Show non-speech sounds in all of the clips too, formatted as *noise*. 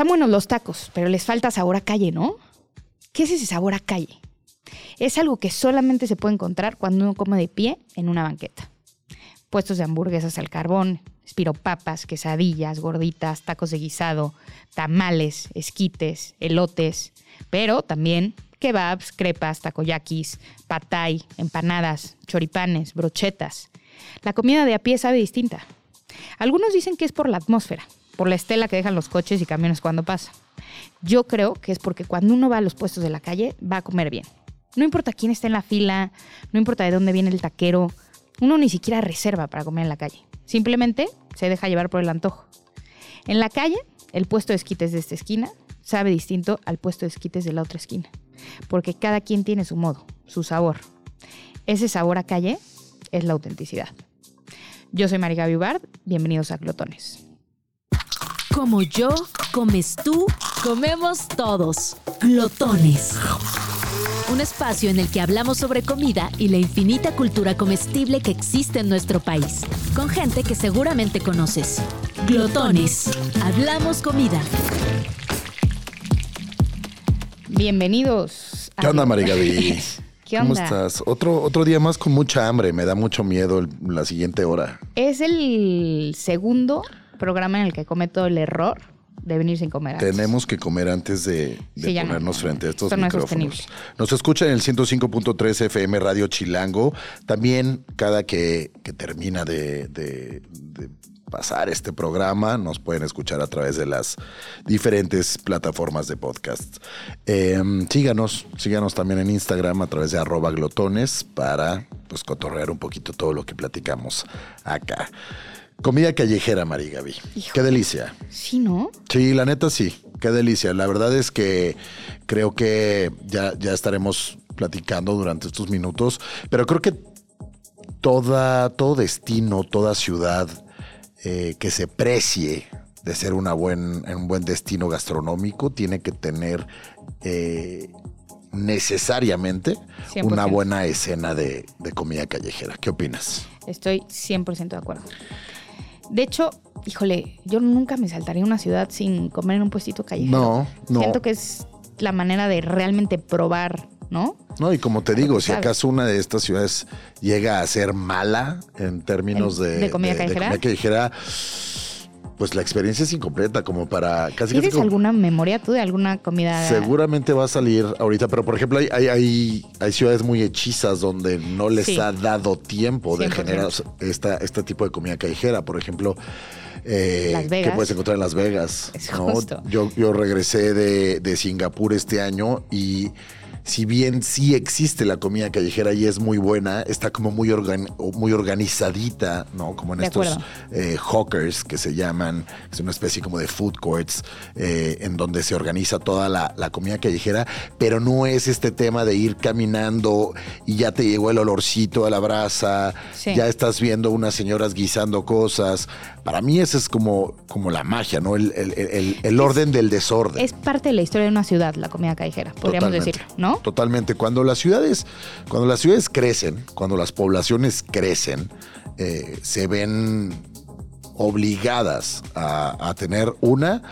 Están buenos los tacos, pero les falta sabor a calle, ¿no? ¿Qué es ese sabor a calle? Es algo que solamente se puede encontrar cuando uno come de pie en una banqueta. Puestos de hamburguesas al carbón, espiropapas, quesadillas, gorditas, tacos de guisado, tamales, esquites, elotes, pero también kebabs, crepas, takoyakis, patay, empanadas, choripanes, brochetas. La comida de a pie sabe distinta. Algunos dicen que es por la atmósfera, por la estela que dejan los coches y camiones cuando pasa. Yo creo que es porque cuando uno va a los puestos de la calle va a comer bien. No importa quién está en la fila, no importa de dónde viene el taquero, uno ni siquiera reserva para comer en la calle. Simplemente se deja llevar por el antojo. En la calle, el puesto de esquites de esta esquina sabe distinto al puesto de esquites de la otra esquina, porque cada quien tiene su modo, su sabor. Ese sabor a calle es la autenticidad. Yo soy María Gaby bienvenidos a Glotones. Como yo, comes tú, comemos todos. Glotones. Un espacio en el que hablamos sobre comida y la infinita cultura comestible que existe en nuestro país, con gente que seguramente conoces. Glotones. Hablamos comida. Bienvenidos. ¿Qué onda, María Gaby? *laughs* ¿Qué ¿Cómo onda? estás? Otro, otro día más con mucha hambre. Me da mucho miedo el- la siguiente hora. Es el segundo programa en el que cometo el error de venir sin comer antes. Tenemos que comer antes de, de Sí, ya no. ponernos frente a estos Esto no es micrófonos. Nos escucha en el 105.3 FM Radio Chilango. También cada que, que termina de, de- de pasar este programa, nos pueden escuchar a través de las diferentes plataformas de podcast. Eh, síganos, síganos también en Instagram a través de arroba glotones para pues cotorrear un poquito todo lo que platicamos acá. Comida callejera, Mari Gaby. Hijo. Qué delicia. Sí, ¿no? Sí, la neta sí, qué delicia. La verdad es que creo que ya, ya estaremos platicando durante estos minutos, pero creo que toda, todo destino, toda ciudad eh, que se precie de ser una buen, un buen destino gastronómico tiene que tener eh, necesariamente 100%. una buena escena de, de comida callejera. ¿Qué opinas? Estoy 100% de acuerdo. De hecho, híjole, yo nunca me saltaría a una ciudad sin comer en un puestito callejero. No, no. Siento que es la manera de realmente probar, ¿no? No, y como te digo, si acaso una de estas ciudades llega a ser mala en términos de, de comida callejera. callejera, pues la experiencia es incompleta, como para casi casi ¿Tienes como- alguna memoria tú de alguna comida? Seguramente va a salir ahorita, pero por ejemplo hay, hay, hay, hay ciudades muy hechizas donde no les Sí. ha dado tiempo de 100%. generar esta, este tipo de comida callejera. Por ejemplo, eh, Las Vegas. que puedes encontrar en Las Vegas. Es ¿no? Yo, yo regresé de, de Singapur este año y si bien sí existe la comida callejera y es muy buena, está como muy, organ- muy organizadita, ¿no? Como en De estos eh, hawkers que se llaman, es una especie como de food courts eh, en donde se organiza toda la, la comida callejera, pero no es este tema de ir caminando y ya te llegó el olorcito a la brasa, Sí. ya estás viendo unas señoras guisando cosas. Para mí esa es como, como la magia, ¿no? El, el- el- el orden del desorden. Es parte de la historia de una ciudad, la comida callejera, podríamos Totalmente. decirlo, ¿no? Totalmente. Cuando las ciudades, cuando las ciudades crecen, cuando las poblaciones crecen, eh, se ven obligadas a, a tener una,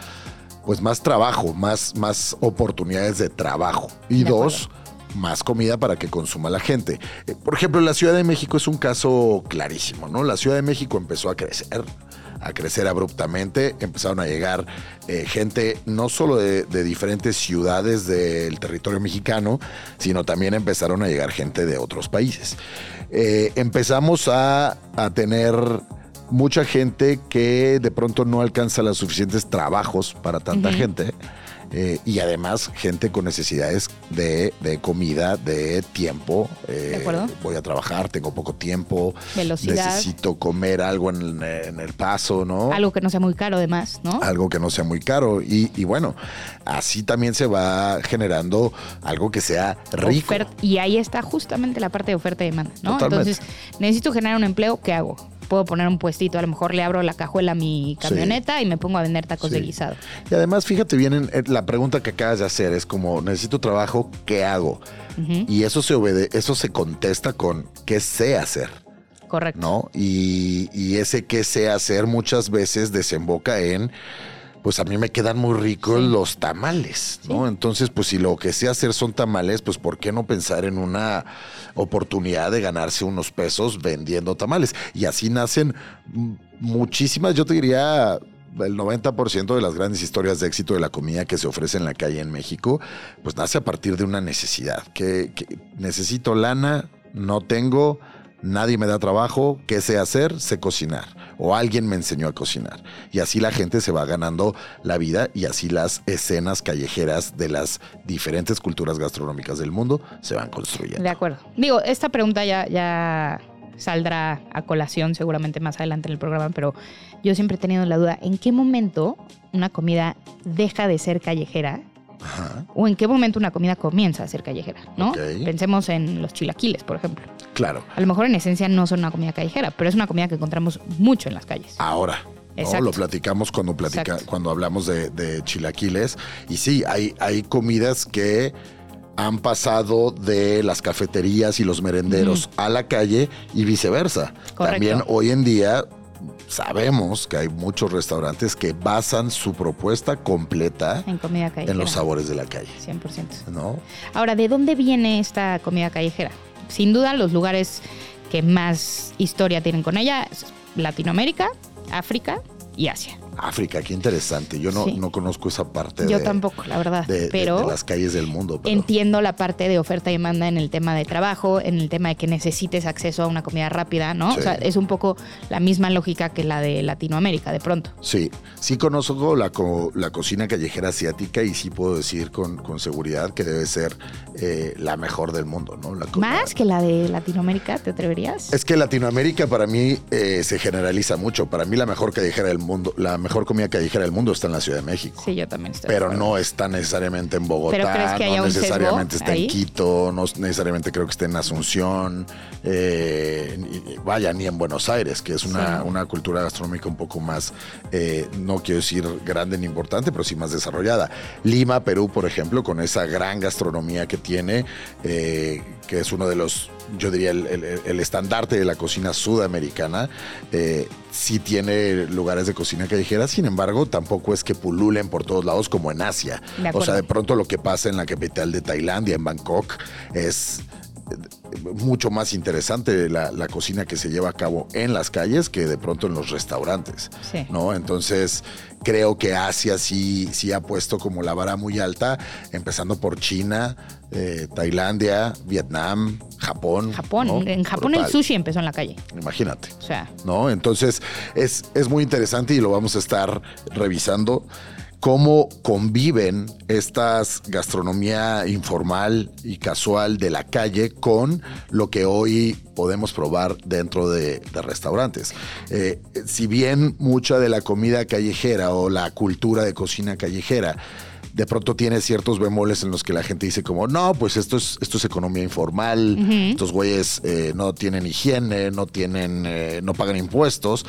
pues más trabajo, más, más oportunidades de trabajo. Y De dos, más comida para que consuma la gente. Eh, por ejemplo, la Ciudad de México es un caso clarísimo, ¿no? La Ciudad de México empezó a crecer a crecer abruptamente, empezaron a llegar eh, gente no solo de, de diferentes ciudades del territorio mexicano, sino también empezaron a llegar gente de otros países. Eh, empezamos a, a tener mucha gente que de pronto no alcanza los suficientes trabajos para tanta gente. Eh, y además gente con necesidades de, de comida, de tiempo. eh, De acuerdo. Voy a trabajar, tengo poco tiempo. Velocidad. Necesito comer algo en, en el paso, ¿no? Algo que no sea muy caro, además, ¿no? Algo que no sea muy caro. Y, y bueno, así también se va generando algo que sea rico. Ofer- y ahí está justamente la parte de oferta y demanda, ¿no? Totalmente. Entonces, necesito generar un empleo, ¿qué hago? Puedo poner un puestito, a lo mejor le abro la cajuela a mi camioneta y me pongo a vender tacos Sí. de guisado. Y además, fíjate bien, en- en la pregunta que acabas de hacer es como, necesito trabajo, ¿qué hago? Y eso se obede eso se contesta con qué sé hacer, Correcto. ¿no? Y, y ese qué sé hacer muchas veces desemboca en pues a mí me quedan muy ricos los tamales, ¿no? Entonces, pues si lo que sé hacer son tamales, pues ¿por qué no pensar en una oportunidad de ganarse unos pesos vendiendo tamales? Y así nacen muchísimas, yo te diría el 90% de las grandes historias de éxito de la comida que se ofrece en la calle en México, pues nace a partir de una necesidad. Que, que necesito lana, no tengo, nadie me da trabajo, ¿qué sé hacer? Sé cocinar. O alguien me enseñó a cocinar. Y así la gente se va ganando la vida y así las escenas callejeras de las diferentes culturas gastronómicas del mundo se van construyendo. De acuerdo. Digo, esta pregunta ya, ya saldrá a colación seguramente más adelante en el programa, pero yo siempre he tenido la duda, ¿en qué momento una comida deja de ser callejera? Ajá. ¿O en qué momento una comida comienza a ser callejera? ¿no? Pensemos en los chilaquiles, por ejemplo. Claro. A lo mejor en esencia no son una comida callejera, pero es una comida que encontramos mucho en las calles. Ahora. ¿no? Lo platicamos cuando, platica, Exacto. cuando hablamos de, de chilaquiles. Y sí, hay, hay comidas que han pasado de las cafeterías y los merenderos a la calle y viceversa. Correcto. También hoy en día sabemos que hay muchos restaurantes que basan su propuesta completa En comida callejera. en los sabores de la calle. 100%. ¿No? Ahora, ¿de dónde viene esta comida callejera? Sin duda, los lugares que más historia tienen con ella es Latinoamérica, África y Asia. África, qué interesante. Yo no, Sí. no conozco esa parte Yo de, tampoco, la verdad. de- de- pero de las calles del mundo. pero- entiendo la parte de oferta y demanda en el tema de trabajo, en el tema de que necesites acceso a una comida rápida, ¿no? Sí. O sea, es un poco la misma lógica que la de Latinoamérica, de pronto. Sí, sí conozco la, co- la cocina callejera asiática y sí puedo decir con, con seguridad que debe ser eh, la mejor del mundo, ¿no? La Más que la de Latinoamérica, ¿te atreverías? Es que Latinoamérica para mí eh, se generaliza mucho. Para mí la mejor callejera del mundo, la mejor comida callejera del mundo está en la Ciudad de México. Sí, yo también estoy. Pero no está necesariamente en Bogotá, ¿Pero crees que haya no necesariamente está ahí? en Quito, no necesariamente creo que esté en Asunción, eh, vaya, ni en Buenos Aires, que es una, Sí. una cultura gastronómica un poco más, eh, no quiero decir grande ni importante, pero sí más desarrollada. Lima, Perú, por ejemplo, con esa gran gastronomía que tiene, eh, que es uno de los, yo diría, el, el- el estandarte de la cocina sudamericana, eh, sí tiene lugares de cocina callejera, sin embargo, tampoco es que pululen por todos lados como en Asia. O sea, de pronto lo que pasa en la capital de Tailandia, en Bangkok, es mucho más interesante la, la cocina que se lleva a cabo en las calles que de pronto en los restaurantes. Sí. ¿no? Entonces, creo que Asia sí, sí ha puesto como la vara muy alta, empezando por China, eh, Tailandia, Vietnam, Japón. Japón. ¿no? En Japón el sushi empezó en la calle. Imagínate. O sea, ¿no? Entonces es, es muy interesante y lo vamos a estar revisando cómo conviven estas gastronomía informal y casual de la calle con lo que hoy podemos probar dentro de, de restaurantes. Eh, si bien mucha de la comida callejera o la cultura de cocina callejera de pronto tiene ciertos bemoles en los que la gente dice como, no, pues esto es, esto es economía informal, estos güeyes eh, no tienen higiene, no tienen, eh, no pagan impuestos.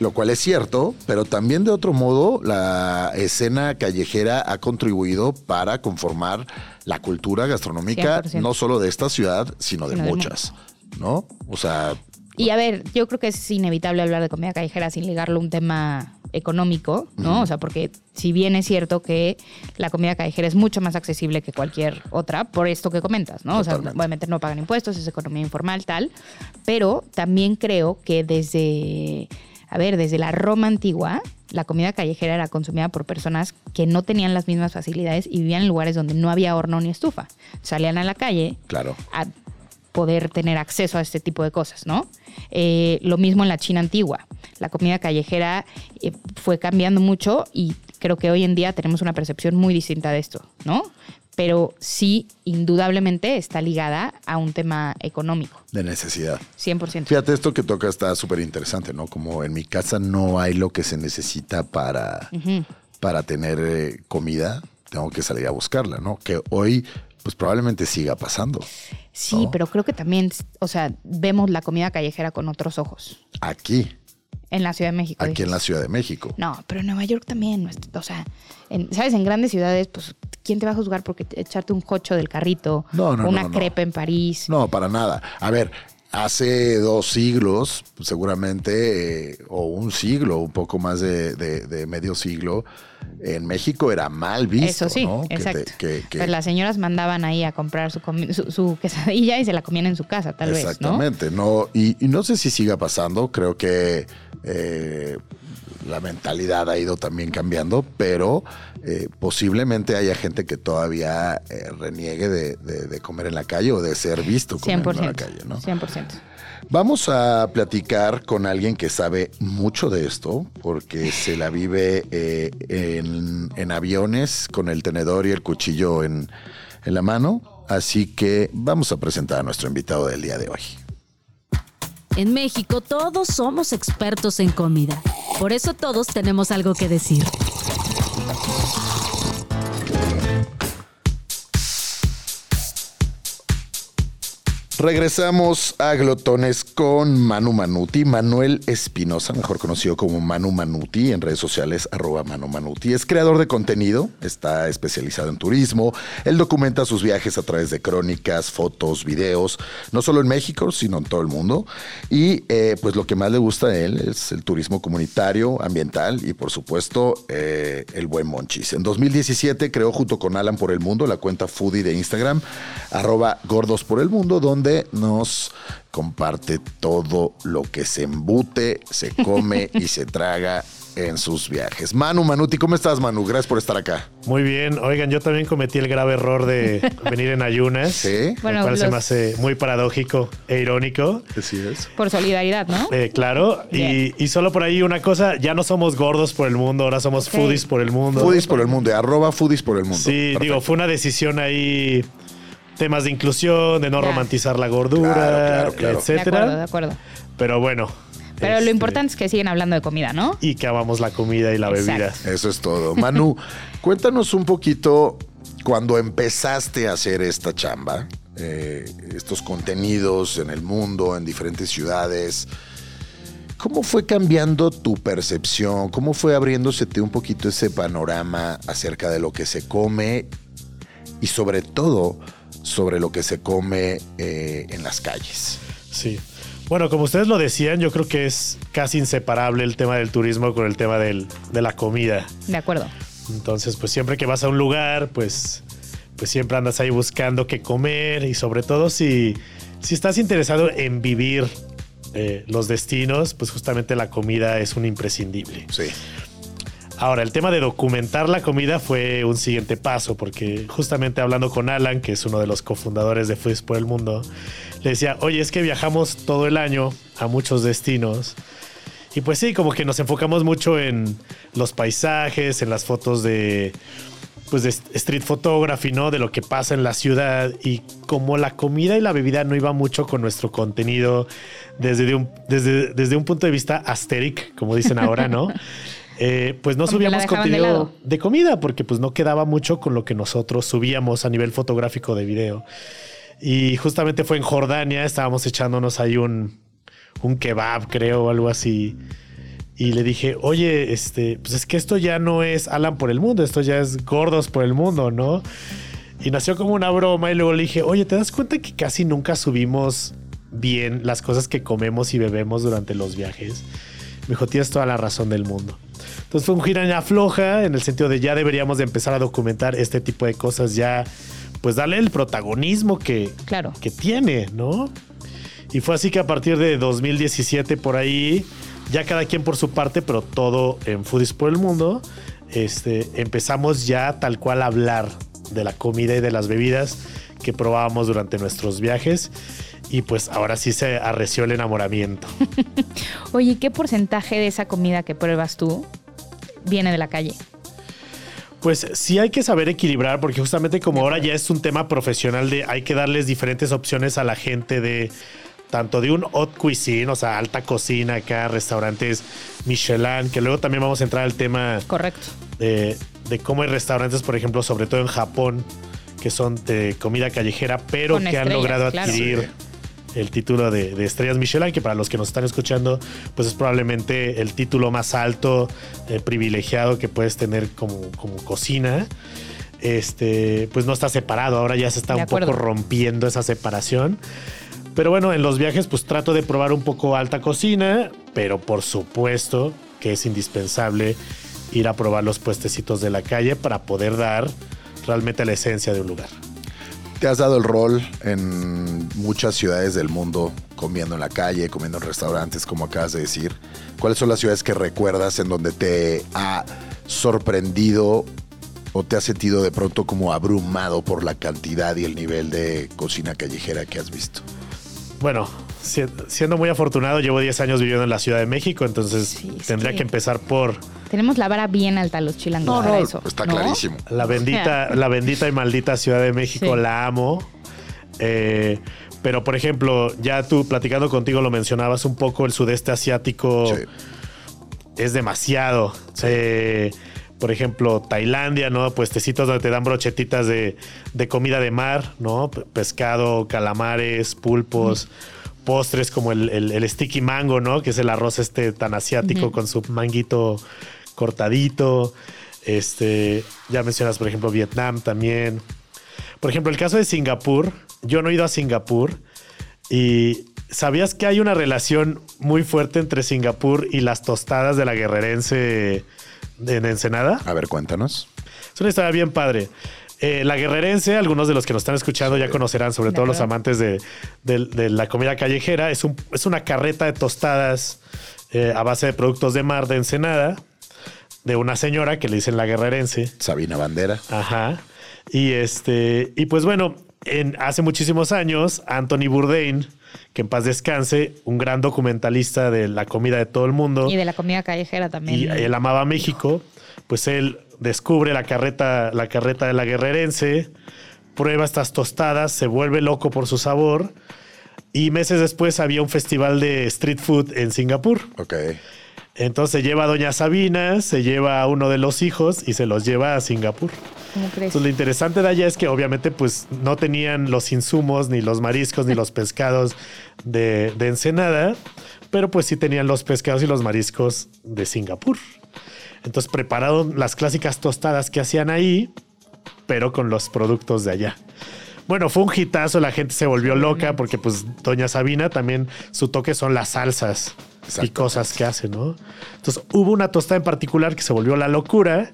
Lo cual es cierto, pero también de otro modo la escena callejera ha contribuido para conformar la cultura gastronómica 100%. no solo de esta ciudad, sino de Sino muchas, ¿no? O sea, Y a ver, yo creo que es inevitable hablar de comida callejera sin ligarlo a un tema económico, ¿no? O sea, porque si bien es cierto que la comida callejera es mucho más accesible que cualquier otra, por esto que comentas, ¿no? O sea, obviamente no pagan impuestos, es economía informal, tal, pero también creo que desde, a ver, desde la Roma antigua, la comida callejera era consumida por personas que no tenían las mismas facilidades y vivían en lugares donde no había horno ni estufa. Salían a la calle, claro. a poder tener acceso a este tipo de cosas, ¿no? Eh, lo mismo en la China antigua. La comida callejera eh, fue cambiando mucho y creo que hoy en día tenemos una percepción muy distinta de esto, ¿no? Pero sí, indudablemente está ligada a un tema económico, De necesidad. 100%. Fíjate, esto que toca está súper interesante, ¿no? Como en mi casa no hay lo que se necesita para, para tener eh, comida, tengo que salir a buscarla, ¿no? Que hoy, pues probablemente siga pasando. Sí, ¿no? pero creo que también, o sea, vemos la comida callejera con otros ojos. Aquí, En la Ciudad de México. aquí en la Ciudad de México. No, pero en Nueva York también, o sea, en- ¿sabes? En grandes ciudades, pues, ¿quién te va a juzgar porque te- echarte un jocho del carrito? No, no, una no, crepa en París. No, para nada. A ver, hace dos siglos, seguramente, eh, o un siglo, un poco más de, de- de medio siglo, en México era mal visto. Eso sí, ¿no? Que te- exacto. que- que- Pues las señoras mandaban ahí a comprar su, comi- su, su quesadilla y se la comían en su casa, tal vez, ¿no? Exactamente, ¿no? Y, y no sé si siga pasando, creo que eh, la mentalidad ha ido también cambiando, pero eh, posiblemente haya gente que todavía eh, reniegue de, de- de comer en la calle o de ser visto comiendo en la 100%. calle, ¿no? 100%. Vamos a platicar con alguien que sabe mucho de esto, porque se la vive eh, en, en aviones con el tenedor y el cuchillo en, en la mano. Así que vamos a presentar a nuestro invitado del día de hoy. En México todos somos expertos en comida. Por eso todos tenemos algo que decir. Regresamos a Glotones con Manu Manuti, Manuel Espinosa, mejor conocido como Manu Manuti en redes sociales, arroba Manu Manuti. Es creador de contenido, está especializado en turismo, él documenta sus viajes a través de crónicas, fotos, videos, no solo en México, sino en todo el mundo. Y eh, pues lo que más le gusta a él es el turismo comunitario, ambiental y por supuesto eh, el buen monchis. En 2017 creó junto con Alan por el Mundo la cuenta Foodie de Instagram, arroba gordos el mundo, donde nos comparte todo lo que se embute, se come y se traga en sus viajes. Manu Manuti, ¿cómo estás, Manu? Gracias por estar acá. Muy bien. Oigan, yo también cometí el grave error de *laughs* venir en ayunas. Sí. Bueno, lo cual se los- me hace muy paradójico e irónico. Así es. Por solidaridad, ¿no? Eh, claro. Y, y solo por ahí una cosa, ya no somos gordos por el mundo, ahora somos foodies por el mundo. Foodies por el mundo, arroba foodies por el mundo. Sí, Perfecto. digo, fue una decisión ahí, temas de inclusión, de no Ya. romantizar la gordura, Claro, claro, claro. de etcétera. acuerdo, de acuerdo. Pero bueno. Pero lo este, importante es que siguen hablando de comida, ¿no? Y que amamos la comida y la bebida. Exacto. Eso es todo. Manu, *laughs* cuéntanos un poquito cuando empezaste a hacer esta chamba, eh, estos contenidos en el mundo, en diferentes ciudades. ¿Cómo fue cambiando tu percepción? ¿Cómo fue abriéndosete un poquito ese panorama acerca de lo que se come y sobre todo sobre lo que se come eh, en las calles? Sí. Bueno, como ustedes lo decían, yo creo que es casi inseparable el tema del turismo con el tema del- de la comida. De acuerdo. Entonces, pues siempre que vas a un lugar, pues, pues siempre andas ahí buscando qué comer y sobre todo si, si estás interesado en vivir eh, los destinos, pues justamente la comida es un imprescindible. Sí. Ahora, el tema de documentar la comida fue un siguiente paso, porque justamente hablando con Alan, que es uno de los cofundadores de Foodies por el Mundo, le decía, oye, es que viajamos todo el año a muchos destinos. Y pues sí, como que nos enfocamos mucho en los paisajes, en las fotos de, pues street photography, ¿no? De lo que pasa en la ciudad. Y como la comida y la bebida no iba mucho con nuestro contenido desde, de un, desde, desde un punto de vista asteric, como dicen ahora, ¿no? *laughs* Eh, pues no Como subíamos de contenido de comida porque pues no quedaba mucho con lo que nosotros subíamos a nivel fotográfico de video. Y justamente fue en Jordania, estábamos echándonos ahí un, un kebab, creo, o algo así. Y le dije, oye, este, pues es que esto ya no es Alan por el mundo, esto ya es gordos por el mundo, ¿no? Y nació como una broma y luego le dije, oye, ¿te das cuenta que casi nunca subimos bien las cosas que comemos y bebemos durante los viajes? Me dijo, tienes toda la razón del mundo. Entonces fue un gira en la floja, en el sentido de ya deberíamos de empezar a documentar este tipo de cosas, ya pues darle el protagonismo que, Claro. que tiene, ¿no? Y fue así que a partir de 2017 por ahí, ya cada quien por su parte, pero todo en Foodies por el Mundo, este, empezamos ya tal cual a hablar de la comida y de las bebidas que probábamos durante nuestros viajes. Y pues ahora sí se arreció el enamoramiento. *laughs* Oye, ¿qué porcentaje de esa comida que pruebas tú viene de la calle? Pues sí hay que saber equilibrar, porque justamente como ahora ya es un tema profesional de hay que darles diferentes opciones a la gente de tanto de un haute cuisine, o sea, alta cocina acá, restaurantes Michelin, que luego también vamos a entrar al tema Correcto. de, de cómo hay restaurantes, por ejemplo, sobre todo en Japón, que son de comida callejera, pero Con que han logrado claro. adquirir el título de, de estrellas Michelin, que para los que nos están escuchando, pues es probablemente el título más alto, eh, privilegiado que puedes tener como, como cocina. Este, pues no está separado, ahora ya se está De un poco rompiendo esa separación. Pero bueno, en los viajes pues trato de probar un poco alta cocina, pero por supuesto que es indispensable ir a probar los puestecitos de la calle para poder dar realmente la esencia de un lugar. Te has dado el rol en muchas ciudades del mundo, comiendo en la calle, comiendo en restaurantes, como acabas de decir. ¿Cuáles son las ciudades que recuerdas en donde te ha sorprendido o te has sentido de pronto como abrumado por la cantidad y el nivel de cocina callejera que has visto? Bueno, siendo muy afortunado, llevo 10 años viviendo en la Ciudad de México, entonces Sí, tendría que- que empezar por Tenemos la vara bien alta los chilangos No, para no, eso. está ¿no? clarísimo. La bendita, *laughs* la bendita y maldita Ciudad de México, Sí. la amo. Eh, pero, por ejemplo, ya tú platicando contigo lo mencionabas un poco, el sudeste asiático Sí. es demasiado. Se- por ejemplo, Tailandia, ¿no? Puestecitos donde te dan brochetitas de, de comida de mar, ¿no? Pescado, calamares, pulpos. Postres como el, el- el sticky mango, ¿no? Que es el arroz este tan asiático con su manguito cortadito. Este, ya mencionas, por ejemplo, Vietnam también. Por ejemplo, el caso de Singapur. Yo no he ido a Singapur. Y ¿sabías que hay una relación muy fuerte entre Singapur y las tostadas de la guerrerense en Ensenada? A ver, cuéntanos. Es una historia bien padre. Eh, la guerrerense, algunos de los que nos están escuchando ya conocerán, sobre todo los amantes de, de- de la comida callejera, es, un- es una carreta de tostadas eh, a base de productos de mar de Ensenada, de una señora que le dicen la guerrerense. Sabina Bandera. Ajá. Y este, y pues bueno, en, hace muchísimos años, Anthony Bourdain, que en paz descanse, un gran documentalista de la comida de todo el mundo Y de la comida callejera también. y él amaba México, pues él descubre la carreta, la carreta de la guerrerense, prueba estas tostadas, se vuelve loco por su sabor y meses después había un festival de street food en Singapur. Ok. Entonces se lleva a Doña Sabina, se lleva a uno de los hijos y se los lleva a Singapur. ¿Cómo crees? Entonces, lo interesante de allá es que obviamente pues no tenían los insumos, ni los mariscos, ni los *laughs* pescados de, de Ensenada, pero pues sí tenían los pescados y los mariscos de Singapur. Entonces prepararon las clásicas tostadas que hacían ahí, pero con los productos de allá. Bueno, fue un hitazo, la gente se volvió loca porque pues Doña Sabina también su toque son las salsas y cosas que hace, ¿no? Entonces hubo una tostada en particular que se volvió la locura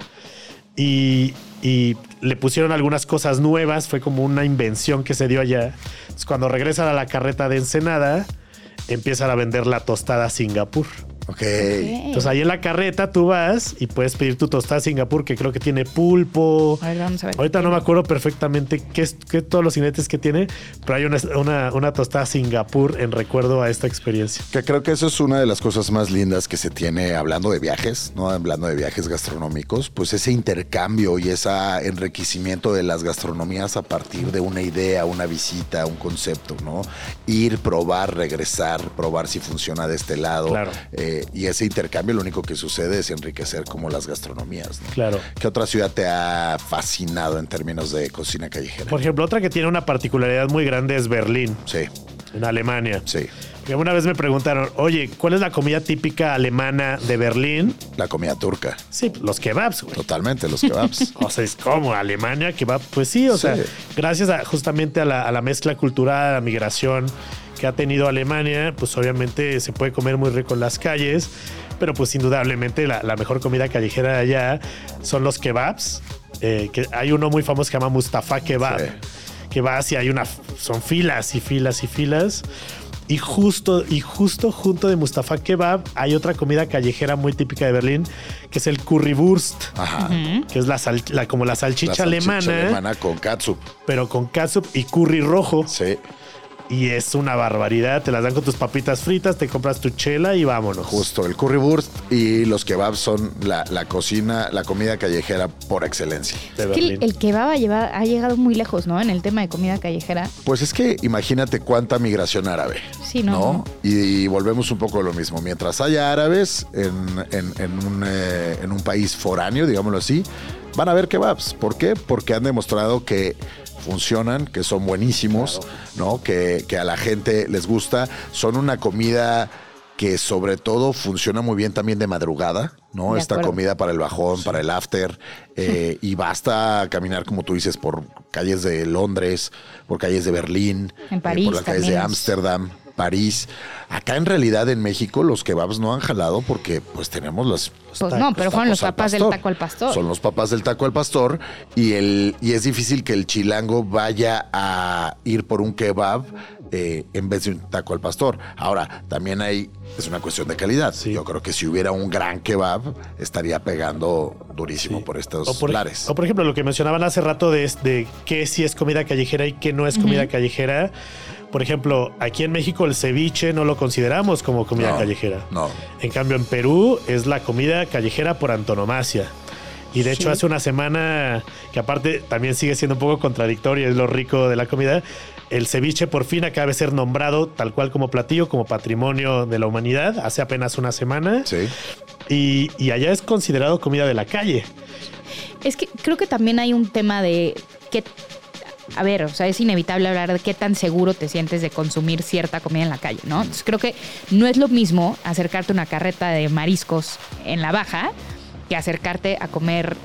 y, y le pusieron algunas cosas nuevas, fue como una invención que se dio allá. Entonces, cuando regresan a la carreta de Ensenada, empiezan a vender la tostada Singapur. Ok. Entonces ahí en la carreta tú vas y puedes pedir tu tostada Singapur que creo que tiene pulpo. A ver, vamos a ver. Ahorita no me acuerdo perfectamente qué es qué todos los ingredientes que tiene, pero hay una, una, una tostada Singapur en recuerdo a esta experiencia. Que creo que eso es una de las cosas más lindas que se tiene hablando de viajes, ¿no? Hablando de viajes gastronómicos, pues ese intercambio y ese enriquecimiento de las gastronomías a partir de una idea, una visita, un concepto, ¿no? Ir, probar, regresar, probar si funciona de este lado. Claro. Eh, y ese intercambio lo único que sucede es enriquecer como las gastronomías, ¿no? Claro. ¿Qué otra ciudad te ha fascinado en términos de cocina callejera? Por ejemplo, otra que tiene una particularidad muy grande es Berlín, Sí, en Alemania. sí. Que una vez me preguntaron, oye, ¿cuál es la comida típica alemana de Berlín? La comida turca. Sí, los kebabs, güey. Totalmente, los kebabs. *laughs* O sea, es como Alemania, kebab. Pues sí, o Sí. sea, gracias a, justamente a la, a la mezcla cultural, a la migración que ha tenido Alemania, pues obviamente se puede comer muy rico en las calles, pero pues indudablemente la, la mejor comida callejera de allá son los kebabs. eh, que hay uno muy famoso que se llama Mustafa Kebab, Sí. que vas y hay una, son filas y filas y filas. Y justo, y justo junto de Mustafa Kebab hay otra comida callejera muy típica de Berlín, que es el Currywurst Ajá. que es la, sal- la- como la salchicha, La salchicha alemana, alemana con katsup. pero con catsup y curry rojo. Sí, Y es una barbaridad. Te las dan con tus papitas fritas, te compras tu chela y vámonos. justo. El currywurst y los kebabs son la, la cocina, la comida callejera por excelencia. Es que el, el kebab ha, llegado muy lejos, ¿no? En el tema de comida callejera. Pues es que imagínate cuánta migración árabe. Sí, no, no. Y, volvemos un poco a lo mismo. Mientras haya árabes en, en- en un, eh, en un país foráneo, digámoslo así, van a haber kebabs. ¿Por qué? Porque han demostrado que funcionan, que son buenísimos, ¿no? Que, que a la gente les gusta. Son una comida que sobre todo funciona muy bien también de madrugada, ¿no? De Esta acuerdo. comida para el bajón, para el after, eh, y basta caminar, como tú dices, por calles de Londres, por calles de Berlín, En eh, París por las calles de también Ámsterdam, París. Acá en realidad en México los kebabs no han jalado porque pues tenemos los Pues no, pero fueron los papás del taco al pastor. Son los papás del taco al pastor y el y es difícil que el chilango vaya a ir por un kebab eh, en vez de un taco al pastor. Ahora, también hay es una cuestión de calidad. Sí. Yo creo que si hubiera un gran kebab estaría pegando durísimo Sí. por estos O por, lares. o por ejemplo, lo que mencionaban hace rato de, de qué sí es comida callejera y qué no es comida callejera. Por ejemplo, aquí en México el ceviche no lo consideramos como comida No, callejera. No. En cambio, en Perú es la comida callejera por antonomasia. Y de hecho, Sí. hace una semana, que aparte también sigue siendo un poco contradictorio, es lo rico de la comida, el ceviche por fin acaba de ser nombrado tal cual como platillo, como patrimonio de la humanidad, hace apenas una semana. Sí. Y, y allá es considerado comida de la calle. Es que creo que también hay un tema de qué. A ver, o sea, es inevitable hablar de qué tan seguro te sientes de consumir cierta comida en la calle, ¿no? Entonces creo que no es lo mismo acercarte a una carreta de mariscos en la baja que acercarte a comer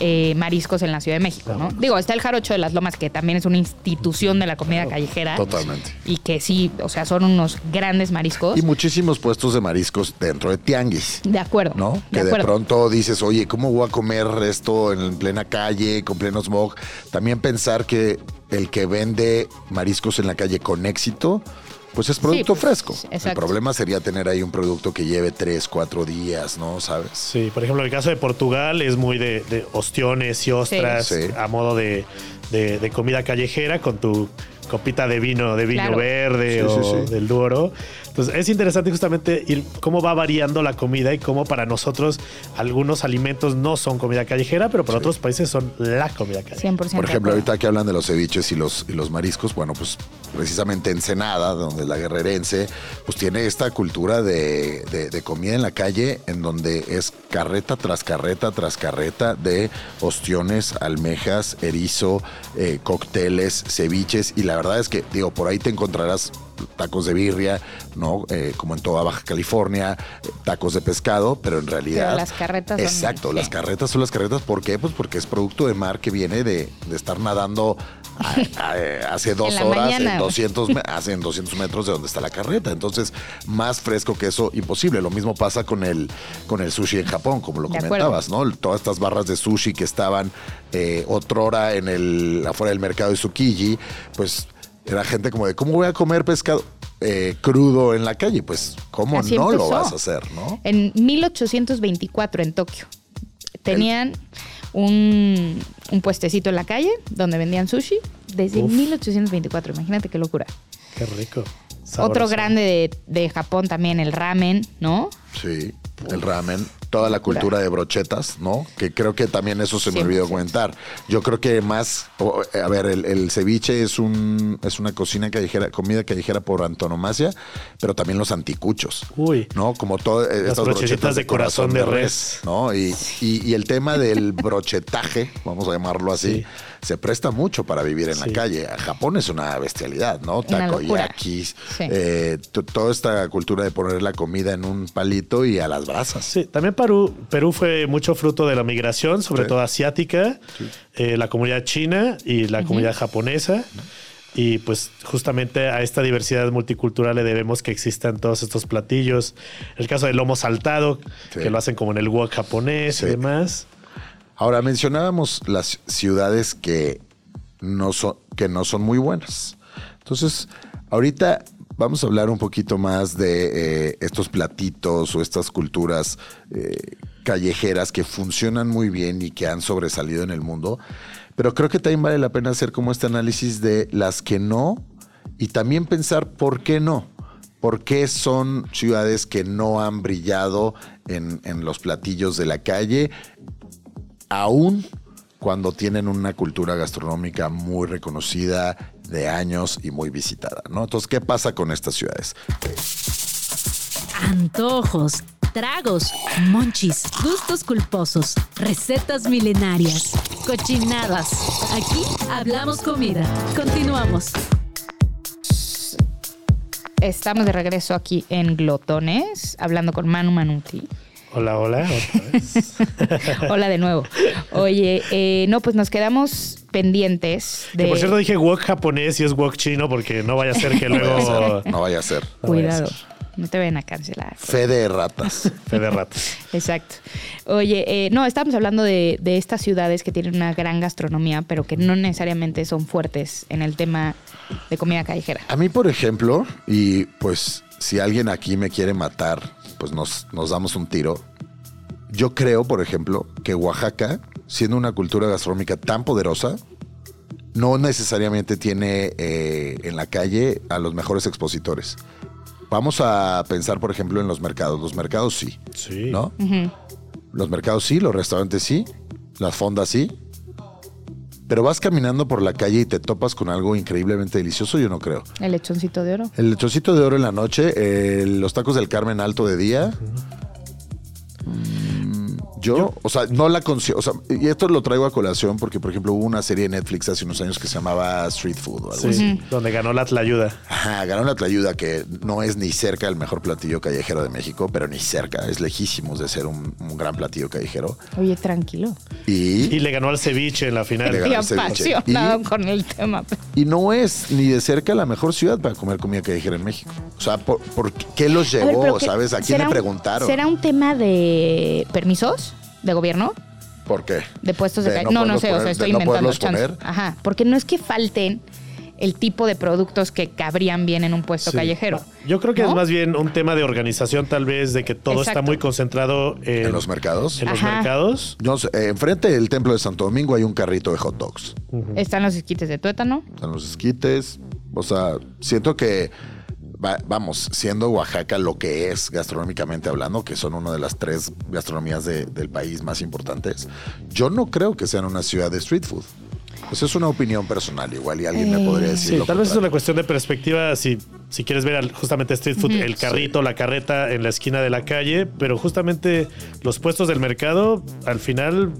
eh, mariscos en la Ciudad de México, ¿no? Digo, está el Jarocho de las Lomas, que también es una institución de la comida callejera. Totalmente. Y que sí, o sea, son unos grandes mariscos. Y muchísimos puestos de mariscos dentro de tianguis. De acuerdo. ¿no? De que de pronto dices, oye, ¿cómo voy a comer esto en plena calle, con pleno smog? También pensar que el que vende mariscos en la calle con éxito, pues es producto pues, fresco. El problema sería tener ahí un producto que lleve tres, cuatro días, ¿no? ¿Sabes? Sí, por ejemplo, el caso de Portugal es muy de, de ostiones y ostras Sí. Sí. a modo de, de- de comida callejera con tu copita de vino, de vino Claro. verde Sí, sí, o sí. del Duoro. Entonces es interesante justamente ir cómo va variando la comida y cómo para nosotros algunos alimentos no son comida callejera, pero para otros países son la comida callejera. 100% Por ejemplo, ahorita que hablan de los ceviches y los, y los mariscos, bueno, pues precisamente Ensenada, donde la guerrerense, pues tiene esta cultura de, de- de comida en la calle, en donde es carreta tras carreta tras carreta de ostiones, almejas, erizo, eh, cócteles, ceviches, y la verdad es que, digo, por ahí te encontrarás tacos de birria, ¿no? Eh, como en toda Baja California, eh, tacos de pescado, pero en realidad... Pero las carretas Exacto, las carretas son las carretas. ¿Por qué? Pues porque es producto de mar que viene de, de estar nadando a- a- *laughs* hace dos En horas mañana. en 200, me- hace en 200 metros de donde está la carreta. Entonces, más fresco que eso, imposible. Lo mismo pasa con el, con el sushi en Japón, como lo De comentabas, ¿no? Todas estas barras de sushi que estaban eh, otrora en el, afuera del mercado de Tsukiji, pues era gente como de, ¿cómo voy a comer pescado? eh, crudo en la calle, pues cómo Así no lo vas a hacer, ¿no? En 1824 en Tokio. Tenían un, un puestecito en la calle donde vendían sushi desde Uf. 1824. Imagínate qué locura. Qué rico. Otro grande de, de Japón también, el ramen, ¿no? Sí, el ramen, toda la cultura de brochetas, ¿no? Que creo que también eso se me 100%. olvidó comentar. Yo creo que más, eh, a ver, el, el ceviche es un es una cocina callejera, comida callejera por antonomasia, pero también los anticuchos. Uy. ¿No? Como todas estas brochetitas de corazón de res. ¿no? Y, y- y el tema del *laughs* brochetaje, vamos a llamarlo así, Sí. Se presta mucho para vivir en Sí. la calle. Japón es una bestialidad, ¿no? Takoyakis, Sí. eh, toda esta cultura de poner la comida en un palito y a las brasas. Sí, también Perú, Perú fue mucho fruto de la migración, sobre Sí. todo asiática, eh, la comunidad china y la comunidad japonesa. Y pues justamente a esta diversidad multicultural le debemos que existan todos estos platillos. El caso del lomo saltado, Sí. que lo hacen como en el wok japonés Sí. y demás. Ahora mencionábamos las ciudades que no son que no son muy buenas. Entonces, ahorita vamos a hablar un poquito más de eh, estos platitos o estas culturas eh, callejeras que funcionan muy bien y que han sobresalido en el mundo. Pero creo que también vale la pena hacer como este análisis de las que no y también pensar por qué no. ¿Por qué son ciudades que no han brillado en, en los platillos de la calle aún cuando tienen una cultura gastronómica muy reconocida de años y muy visitada, ¿no? Entonces, ¿qué pasa con estas ciudades? Antojos, tragos, monchis, gustos culposos, recetas milenarias, cochinadas. Aquí hablamos comida. Continuamos. Estamos de regreso aquí en Glotones, hablando con Manu Manuti. Hola, hola. otra vez. *laughs* Hola de nuevo. Oye, eh, no, pues nos quedamos pendientes de... Que por cierto dije wok japonés y es wok chino porque no vaya a ser que luego... No vaya a ser. no vaya a Cuidado, ser. no te vayan a cancelar. Fe de ratas. Fe de ratas. Exacto. Oye, eh, no, estamos hablando de, de estas ciudades que tienen una gran gastronomía, pero que no necesariamente son fuertes en el tema de comida callejera. A mí, por ejemplo, y pues si alguien aquí me quiere matar, pues nos, nos damos un tiro. Yo creo, por ejemplo, que Oaxaca, siendo una cultura gastronómica tan poderosa, no necesariamente tiene eh, en la calle a los mejores expositores. Vamos a pensar, por ejemplo, en los mercados. Los mercados sí, Sí. ¿no? Los mercados sí, los restaurantes sí, las fondas sí. Pero vas caminando por la calle y te topas con algo increíblemente delicioso, yo no creo. El lechoncito de oro. El lechoncito de oro en la noche, eh, los tacos del Carmen alto de día. Mm, Yo, o sea, no la consigo, o sea, y esto lo traigo a colación porque, por ejemplo, hubo una serie de Netflix hace unos años que se llamaba Street Food o algo Sí, así. donde ganó la tlayuda. Ajá, ganó la Tlayuda, que no es ni cerca el mejor platillo callejero de México, pero ni cerca, es lejísimos de ser un, un gran platillo callejero. Oye, tranquilo. Y, Y le ganó al ceviche en la Le final. ganó. El ceviche. apasionado Y- con el tema. y no es ni de cerca la mejor ciudad para comer comida callejera en México. O sea, ¿por, por qué los A ver, llevó? pero ¿qué- ¿Sabes? ¿A quién le un- preguntaron? ¿Será un tema de permisos de gobierno? ¿Por qué? De puestos de, De calle. no No, sé, o sea, estoy no inventando chance. poner. Ajá, porque no es que falten el tipo de productos que cabrían bien en un puesto Sí. callejero. Yo creo que ¿No? es más bien un tema de organización, tal vez, de que todo está muy concentrado en, ¿En los mercados? en los mercados. No sé, eh, enfrente del templo de Santo Domingo hay un carrito de hot dogs. Están los esquites de tuétano. Están los esquites. O sea, siento que, va- vamos, siendo Oaxaca lo que es gastronómicamente hablando, que son una de las tres gastronomías de- del país más importantes, yo no creo que sean una ciudad de street food. Pues es una opinión personal, igual y alguien me Eh, podría decir. Sí, lo tal vez es una cuestión de perspectiva. Si, si quieres ver justamente street food, el carrito, la carreta en la esquina de la calle, pero justamente los puestos del mercado, al final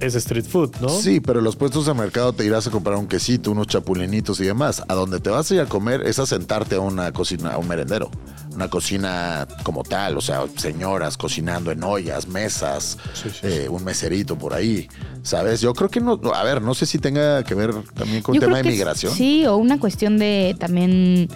es street food, ¿no? Sí, pero los puestos de mercado te irás a comprar un quesito, unos chapulinitos y demás. A donde te vas a ir a comer es a sentarte a una cocina, a un merendero. Una cocina como tal, o sea, señoras cocinando en ollas, mesas, eh, un meserito por ahí, ¿sabes? Yo creo que no, a ver, no sé si tenga que ver también con Yo tema de migración. Sí, o una cuestión de también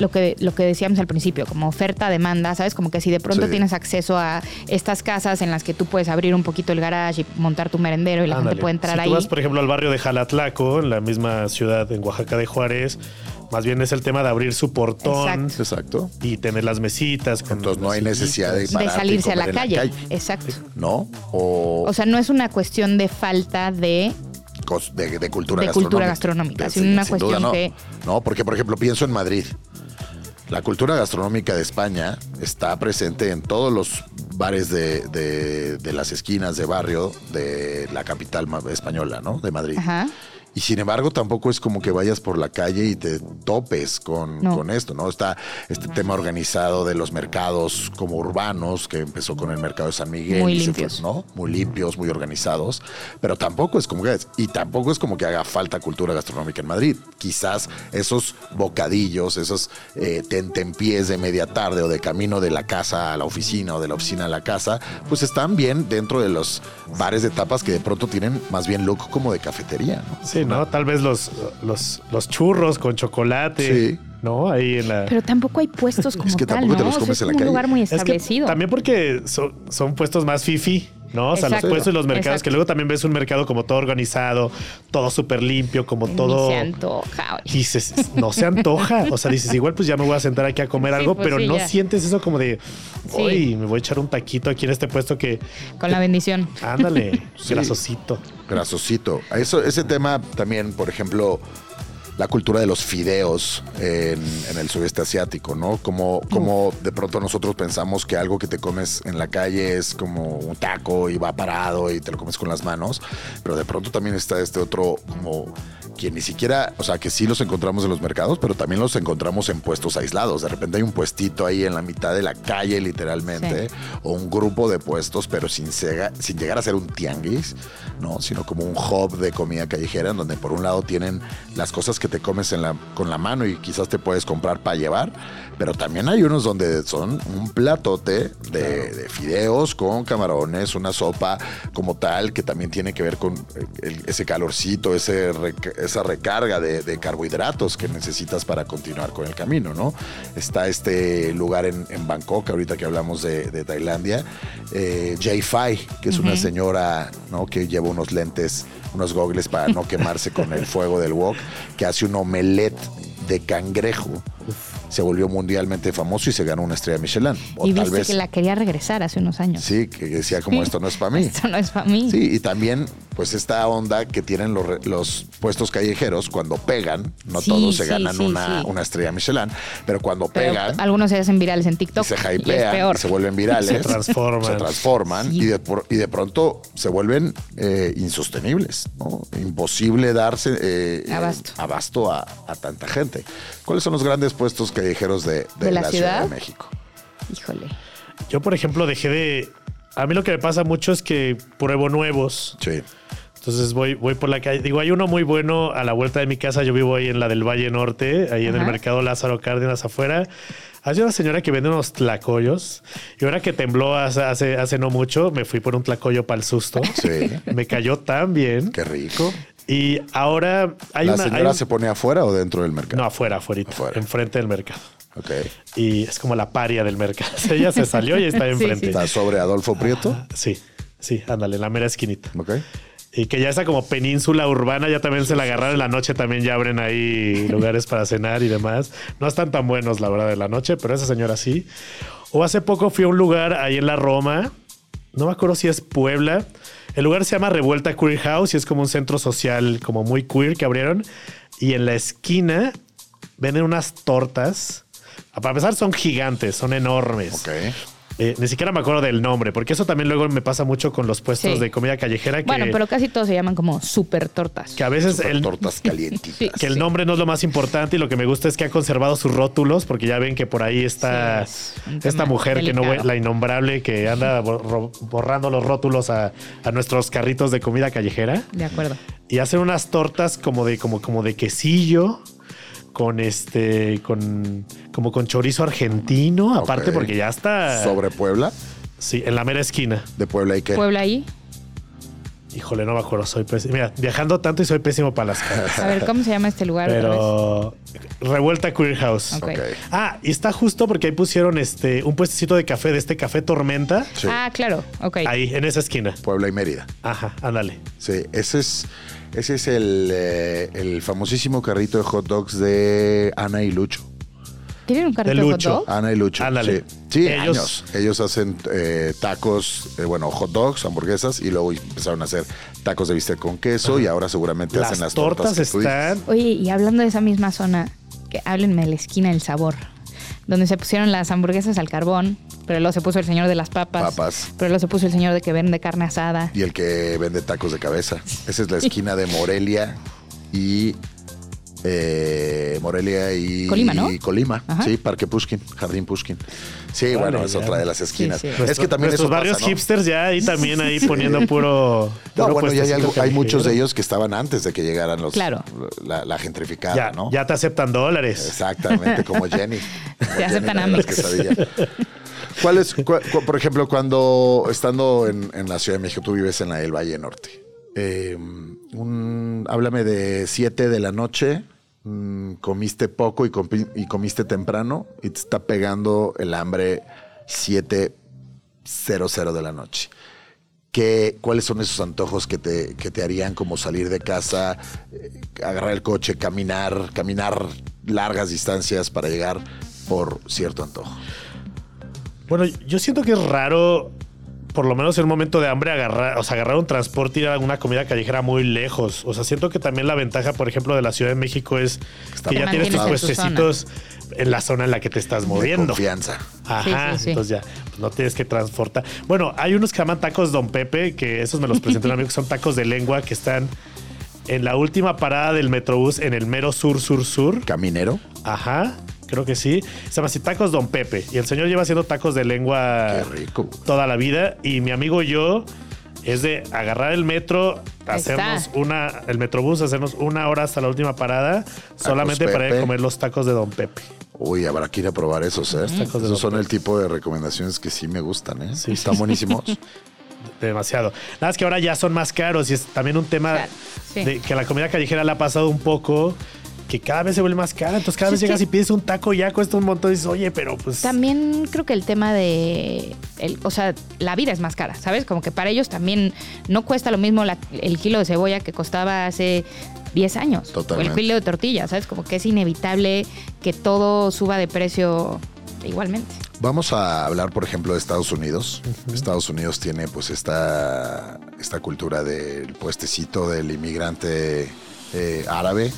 lo que, lo que decíamos al principio, como oferta-demanda, ¿sabes? Como que si de pronto Sí. tienes acceso a estas casas en las que tú puedes abrir un poquito el garage y montar tu merendero y la Ándale. gente puede entrar si ahí. tú vas, por ejemplo, al barrio de Jalatlaco, en la misma ciudad, en Oaxaca de Juárez, más bien es el tema de abrir su portón Exacto. Exacto. y tener las mesitas. con Entonces no hay necesidad de, de salirse a la comer en calle. Exacto. ¿No? O, O sea, no es una cuestión de falta de cos- de, de cultura de gastronómica. cultura gastronómica, sin- una sin duda cuestión no. que- No, porque por ejemplo pienso en Madrid. La cultura gastronómica de España está presente en todos los bares de, de- de las esquinas de barrio de la capital española, ¿no? De Madrid. Ajá. Y sin embargo, tampoco es como que vayas por la calle y te topes con, No. con esto, ¿no? Está este tema organizado de los mercados como urbanos, que empezó con el mercado de San Miguel. Muy y se fue, limpios. ¿no? Muy limpios, muy organizados. Pero tampoco es como que es. Y tampoco es como que haga falta cultura gastronómica en Madrid. Quizás esos bocadillos, esos eh, tentempiés de media tarde o de camino de la casa a la oficina o de la oficina a la casa, pues están bien dentro de los bares de tapas que de pronto tienen más bien look como de cafetería, ¿no? Sí, ¿no? Tal vez los, los, los churros con chocolate, Sí. ¿no? Ahí en la... Pero tampoco hay puestos *laughs* como que tal, tampoco te ¿no? los O sea, comes es en la un calle. lugar muy Es que establecido. también porque son, son puestos más fifi, ¿no? O sea, los puestos y los mercados, Exacto. que luego también ves un mercado como todo organizado, todo súper limpio, como Ni todo... se antoja. oye. Dices, no se antoja. O sea, dices, igual pues ya me voy a sentar aquí a comer Sí, algo, pues pero sí, no ya. sientes eso como de, Sí. uy, me voy a echar un taquito aquí en este puesto que, Con la bendición. ándale, *laughs* Sí. grasosito. Grasosito. Eso, ese tema también, por ejemplo, la cultura de los fideos en, en el sudeste asiático, ¿no? Como, como de pronto nosotros pensamos que algo que te comes en la calle es como un taco y va parado y te lo comes con las manos, pero de pronto también está este otro como que ni siquiera, o sea, que sí los encontramos en los mercados, pero también los encontramos en puestos aislados. De repente hay un puestito ahí en la mitad de la calle, literalmente, Sí. o un grupo de puestos, pero sin, cega- sin llegar a ser un tianguis, ¿no? Sino como un hub de comida callejera, en donde por un lado tienen las cosas que te comes en la, con la mano y quizás te puedes comprar para llevar, pero también hay unos donde son un platote de, de fideos con camarones, una sopa como tal, que también tiene que ver con el- ese calorcito, ese rec- esa recarga de, de carbohidratos que necesitas para continuar con el camino, ¿no? Está este lugar en, en Bangkok, ahorita que hablamos de, de Tailandia, eh, J-Fi, que es una señora ¿no? que lleva unos lentes, unos gogles para no *laughs* quemarse con el fuego del wok, que hace un omelette de cangrejo. Se volvió mundialmente famoso y se ganó una estrella Michelin. O y tal viste vez, que la quería regresar hace unos años. sí, que decía como esto no es para mí. *laughs* Esto no es para mí. Sí, y también, pues, esta onda que tienen los, re- los puestos callejeros cuando pegan, no Sí, todos se sí, ganan sí, una, sí. una estrella Michelin, pero cuando Pero pegan algunos se hacen virales en y TikTok. se y es hypean peor. y se vuelven virales, *laughs* Se transforman. se transforman Sí. y, de, por- y de pronto se vuelven eh, insostenibles, ¿no? Imposible darse eh, eh, Abasto. abasto a, a tanta gente. ¿Cuáles son los grandes puestos callejeros de, de ¿De la la, ciudad? de México? Híjole. Yo, por ejemplo, dejé de. A mí lo que me pasa mucho es que pruebo nuevos. Sí. Entonces voy, voy por la calle. Digo, hay uno muy bueno a la vuelta de mi casa. Yo vivo ahí en la del Valle Norte, ahí en el mercado Lázaro Cárdenas afuera. Hay una señora que vende unos tlacoyos. Y ahora que tembló hace, hace, hace no mucho, me fui por un tlacoyo para el susto. Sí. Me cayó tan bien. Qué rico. Y ahora hay ¿La una. hay señora se pone afuera o dentro del mercado? No, afuera, afuera, Afuera. enfrente del mercado. Ok. Y es como la paria del mercado. *laughs* Ella se salió y está Sí, enfrente. ¿Está sobre Adolfo Prieto? Sí, sí, ándale, en la mera esquinita. Ok. Y que ya esa como península urbana, ya también se la agarraron en la noche, también ya abren ahí *laughs* lugares para cenar y demás. No están tan buenos, la verdad, de la noche, pero esa señora sí. O hace poco fui a un lugar ahí en la Roma, no me acuerdo si es Puebla. El lugar se llama Revuelta Queer House y es como un centro social como muy queer que abrieron. Y en la esquina venden unas tortas. Para empezar, son gigantes, son enormes. Ok. Eh, ni siquiera me acuerdo del nombre, porque eso también luego me pasa mucho con los puestos Sí. de comida callejera. Que, Bueno, pero casi todos se llaman como super tortas. que a veces Super el, tortas *laughs* calientitas. Sí. que el nombre no es lo más importante y lo que me gusta es que ha conservado sus rótulos, porque ya ven que por ahí está Sí, es un esta mujer que no la innombrable que anda borrando los rótulos a, a nuestros carritos de comida callejera De acuerdo. y hacen unas tortas como de como como de quesillo con este con como con chorizo argentino aparte porque ya está Sobre Puebla, sí en la mera esquina de Puebla y qué. Puebla ahí. híjole no me acuerdo soy pésimo mira viajando tanto y soy pésimo para las caras A ver, ¿cómo se llama este lugar? otra vez? pero revuelta queer house Ok. Ok. Ah, y está justo porque ahí pusieron este un puestecito de café de este café Tormenta. Sí. Ah, claro. Ok. Ahí, en esa esquina. Puebla y Mérida. Ajá, ándale. Sí, ese es, ese es el, eh, el famosísimo carrito de hot dogs de Ana y Lucho. ¿Tienen un carrito De de hot Lucho. dog? Ana y Lucho. Ándale. Sí, Sí, Ellos- años. Ellos hacen eh, tacos, eh, bueno, hot dogs, hamburguesas y luego empezaron a hacer tacos de bistec con queso y ahora seguramente Las, hacen las tortas, tortas, que tú dices. están. Oye, y hablando de esa misma zona, que háblenme de la esquina del sabor, donde se pusieron las hamburguesas al carbón, pero luego se puso el señor de las papas, Papas. pero luego se puso el señor de que vende carne asada. Y el que vende tacos de cabeza. Esa es la *laughs* esquina de Morelia y. eh, Morelia y Colima, ¿no? y Colima, Ajá. sí, Parque Pushkin, Jardín Pushkin. Sí, Vale, bueno, es ya. otra de las esquinas. Sí, sí. Es que también Nuestros eso barrios pasa, ¿no? hipsters ya ahí también ahí *laughs* poniendo puro. No, puro bueno, ya hay, algo- muchos de ellos que estaban antes de que llegaran los Claro. la, la gentrificada, Ya, ¿no? ya te aceptan dólares. Exactamente, como *laughs* Jenny. Como Te aceptan Amex. ¿Cuál es, cua- por ejemplo, cuando estando en, en la Ciudad de México, tú vives en la del Valle Norte? eh, un- háblame de 7 de la noche, mm, comiste poco y, comi- y comiste temprano y te está pegando el hambre 7.00 de la noche. ¿Qué, ¿Cuáles son esos antojos que te, que te harían como salir de casa, eh, agarrar el coche, caminar, caminar largas distancias para llegar por cierto antojo? Bueno, yo siento que es raro, por lo menos en un momento de hambre, agarrar, o sea, agarrar un transporte y ir a una comida callejera muy lejos. O sea, siento que también la ventaja, por ejemplo, de la Ciudad de México es Está que ya tienes tus puestecitos en la zona en la que te estás De moviendo. confianza. Ajá, Sí, sí, sí. entonces ya pues no tienes que transportar. Bueno, hay unos que llaman tacos Don Pepe, que esos me los presentó un *laughs* amigo, que son tacos de lengua que están en la última parada del Metrobús en el mero sur, sur, sur. Caminero. Ajá, creo que sí. Se llama así tacos Don Pepe. Y el señor lleva haciendo tacos de lengua Qué rico. toda la vida. Y mi amigo y yo es de agarrar el metro, hacernos está. una, el metrobús, hacernos una hora hasta la última parada, solamente para ir a comer los tacos de Don Pepe. Uy, habrá que ir a probar esos, ¿eh? Tacos de Esos son el tipo de recomendaciones que sí me gustan, ¿eh? Sí, Están sí. *laughs* buenísimos. Demasiado. Nada más que ahora ya son más caros y es también un tema Claro, sí. de que la comida callejera le ha pasado un poco. Que cada vez se vuelve más cara. Entonces, cada Sí, vez llegas que- y pides un taco y ya cuesta un montón. Y dices, oye, pero pues. También creo que el tema de, el- o sea, la vida es más cara, ¿sabes? Como que para ellos también no cuesta lo mismo la- el kilo de cebolla que costaba hace 10 años. Totalmente. O el kilo de tortilla, ¿sabes? Como que es inevitable que todo suba de precio igualmente. Vamos a hablar, por ejemplo, de Estados Unidos. Estados Unidos tiene pues esta, esta cultura del puestecito del inmigrante eh, árabe,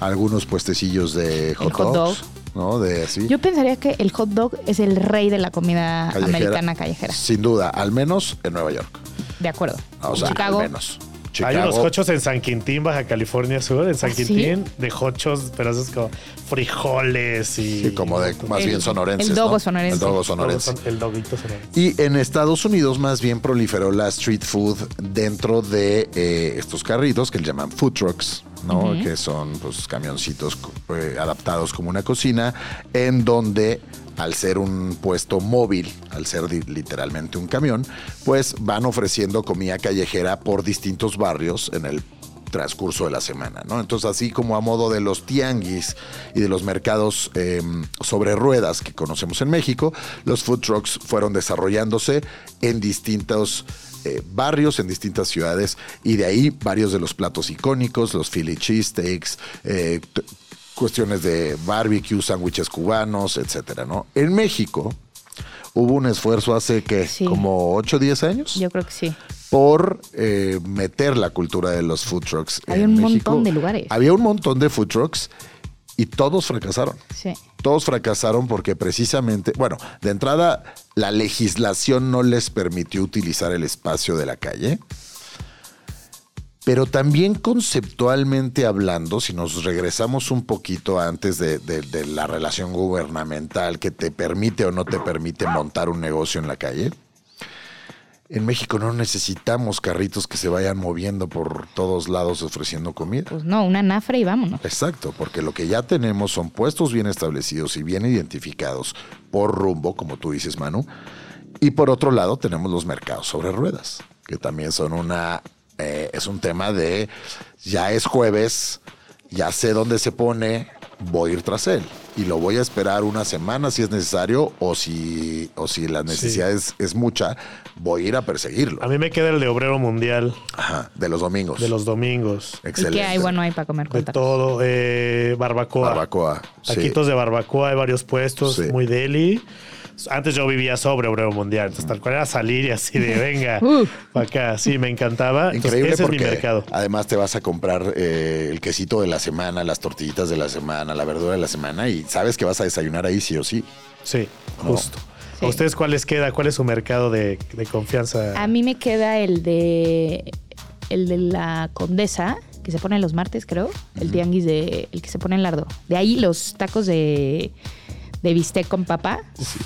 algunos puestecillos de hot, hot dog. dogs, ¿no? De así. Yo pensaría que el hot dog es el rey de la comida Callejera. americana callejera. Sin duda, al menos en Nueva York. De acuerdo. O sea, Chicago. al menos. Hay unos hochos en San Quintín, Baja California Sur, en San ¿Ah, sí? Quintín, de hochos, pero esos como frijoles y. Sí, como de más El- bien sonorenses. el dogo ¿no? sonorense. El dogo sonorense. son- El doguito sonorense. Y en Estados Unidos más bien proliferó la street food dentro de eh, estos carritos que le llaman food trucks, ¿no? Que son pues camioncitos eh, adaptados como una cocina, en donde al ser un puesto móvil, al ser literalmente un camión, pues van ofreciendo comida callejera por distintos barrios en el transcurso de la semana, ¿no? Entonces, así como a modo de los tianguis y de los mercados eh, sobre ruedas que conocemos en México, los food trucks fueron desarrollándose en distintos eh, barrios, en distintas ciudades, y de ahí varios de los platos icónicos, los Philly cheesesteaks, eh, cuestiones de barbecue, sándwiches cubanos, etcétera, ¿no? En México hubo un esfuerzo hace que Sí. como 8 o 10 años Yo creo que sí. por eh, meter la cultura de los food trucks. Había en un México. montón de lugares. Había un montón de food trucks y todos fracasaron. Sí. Todos fracasaron porque precisamente, bueno, de entrada la legislación no les permitió utilizar el espacio de la calle. Pero también conceptualmente hablando, si nos regresamos un poquito antes de, de- de la relación gubernamental que te permite o no te permite montar un negocio en la calle, en México no necesitamos carritos que se vayan moviendo por todos lados ofreciendo comida. Pues no, una nafra y vámonos. Exacto, porque lo que ya tenemos son puestos bien establecidos y bien identificados por rumbo, como tú dices, Manu. Y por otro lado tenemos los mercados sobre ruedas, que también son una, eh, es un tema de, ya es jueves, ya sé dónde se pone, voy a ir tras él. Y lo voy a esperar una semana si es necesario o si, o si la necesidad es, es mucha, voy a ir a perseguirlo. A mí me queda el de Obrero Mundial Ajá, de los domingos. de los domingos. ¿Y Excelente. qué hay bueno ahí para comer? De todo. eh, barbacoa. Barbacoa. sí. Taquitos de barbacoa, hay varios puestos, Sí. muy deli. Antes yo vivía sobre Obrero Mundial, entonces tal cual era salir y así de venga, *laughs* para acá. Sí, me encantaba. Entonces, Increíble ese es mi porque mercado. además te vas a comprar eh, el quesito de la semana, las tortillitas de la semana, la verdura de la semana y sabes que vas a desayunar ahí sí o sí. Sí, No. justo. Sí. ¿A ustedes cuál les queda? ¿Cuál es su mercado de, de confianza? A mí me queda el de el de la Condesa, que se pone los martes, creo. El tianguis de el que se pone en lardo. De ahí los tacos de, de bistec con papa.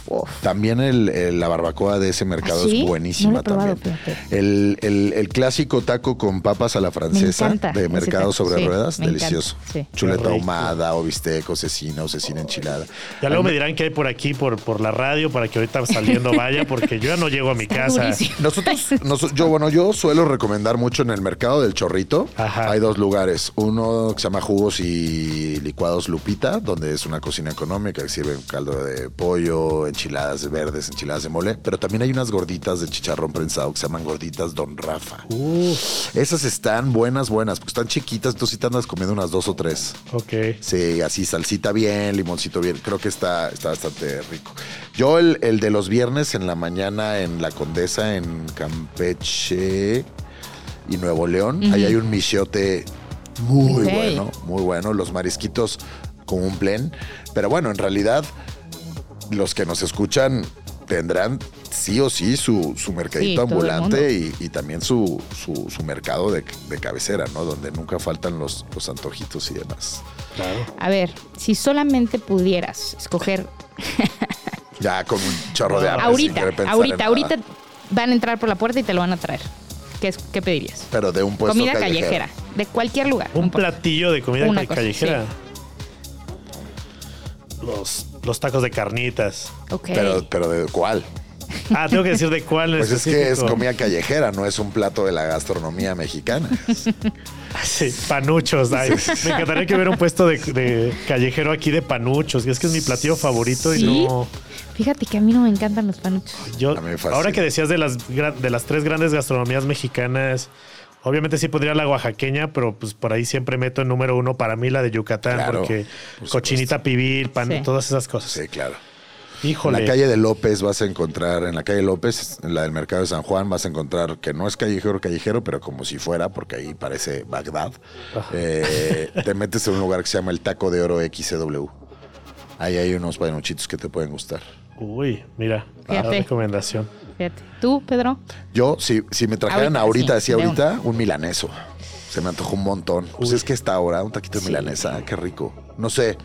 Uf. También el, el- la barbacoa de ese mercado ¿Ah, sí? es buenísima No lo he probado, también. El, el- el clásico taco con papas a la francesa de mercado sobre sí, ruedas, delicioso. sí. Chuleta ahumada o bistec o cecina o cecina enchilada. Ya luego me dirán que hay por aquí, por, por la radio, para que ahorita saliendo *laughs* vaya, porque yo ya no llego a mi Está casa. durísimo. Nosotros, noso- yo, bueno, yo suelo recomendar mucho en el mercado del Chorrito. Ajá. Hay dos lugares. Uno que se llama Jugos y Licuados Lupita, donde es una cocina económica que sirve caldo de pollo, enchiladas de verdes, enchiladas de mole. Pero también hay unas gorditas de chicharrón prensado que se llaman gorditas Don Rafa. Uf, Esas están buenas, buenas, porque están chiquitas, entonces sí te andas comiendo unas dos o tres. ok. Sí, así salsita bien, limoncito bien. Creo que está, está bastante rico. Yo el, el de los viernes en la mañana en La Condesa, en Campeche y Nuevo León, ahí hay un michiote muy bueno, muy bueno. Los marisquitos cumplen. Pero bueno, en realidad los que nos escuchan tendrán sí o sí su, su mercadito Sí, ambulante y, y también su, su, su mercado de, de cabecera, ¿no? Donde nunca faltan los, los antojitos y demás. Claro. A ver, si solamente pudieras escoger *laughs* Ya con un chorro de hambre. ahorita, ahorita, ahorita van a entrar por la puerta y te lo van a traer. ¿qué, es- qué pedirías? Pero de un puesto Comida callejero. callejera, de cualquier lugar. Un platillo de comida Una ca- cosa, callejera. Los, los tacos de carnitas. Ok. Pero, pero ¿de cuál? Ah, tengo que decir de cuál Pues es que es comida callejera, no es un plato de la gastronomía mexicana. *laughs* Sí, panuchos. ay, Me encantaría que hubiera un puesto de, de callejero aquí de panuchos. Es que es mi platillo favorito ¿Sí? y no. Fíjate que a mí no me encantan los panuchos. Yo, A mí me fascina. ahora que decías de las, de las tres grandes gastronomías mexicanas, obviamente sí pondría la oaxaqueña, pero pues por ahí siempre meto en número uno para mí la de Yucatán, Claro, porque por cochinita pibil, pan, Sí. todas esas cosas. Sí, claro. Híjole. En la calle de López vas a encontrar, en la calle López, en la del mercado de San Juan, vas a encontrar que no es callejero, callejero, pero como si fuera, porque ahí parece Bagdad. Eh, te metes en un lugar que se llama el Taco de Oro XCW. Ahí hay unos panuchitos que te pueden gustar. Uy, mira, la recomendación. Fíjate. ¿Tú, Pedro? Yo, si, si me trajeran Ahorita, ahorita, sí, así de ahorita, un milaneso. Se me antojó un montón. Pues es que esta hora, un taquito de milanesa, qué rico. No sé,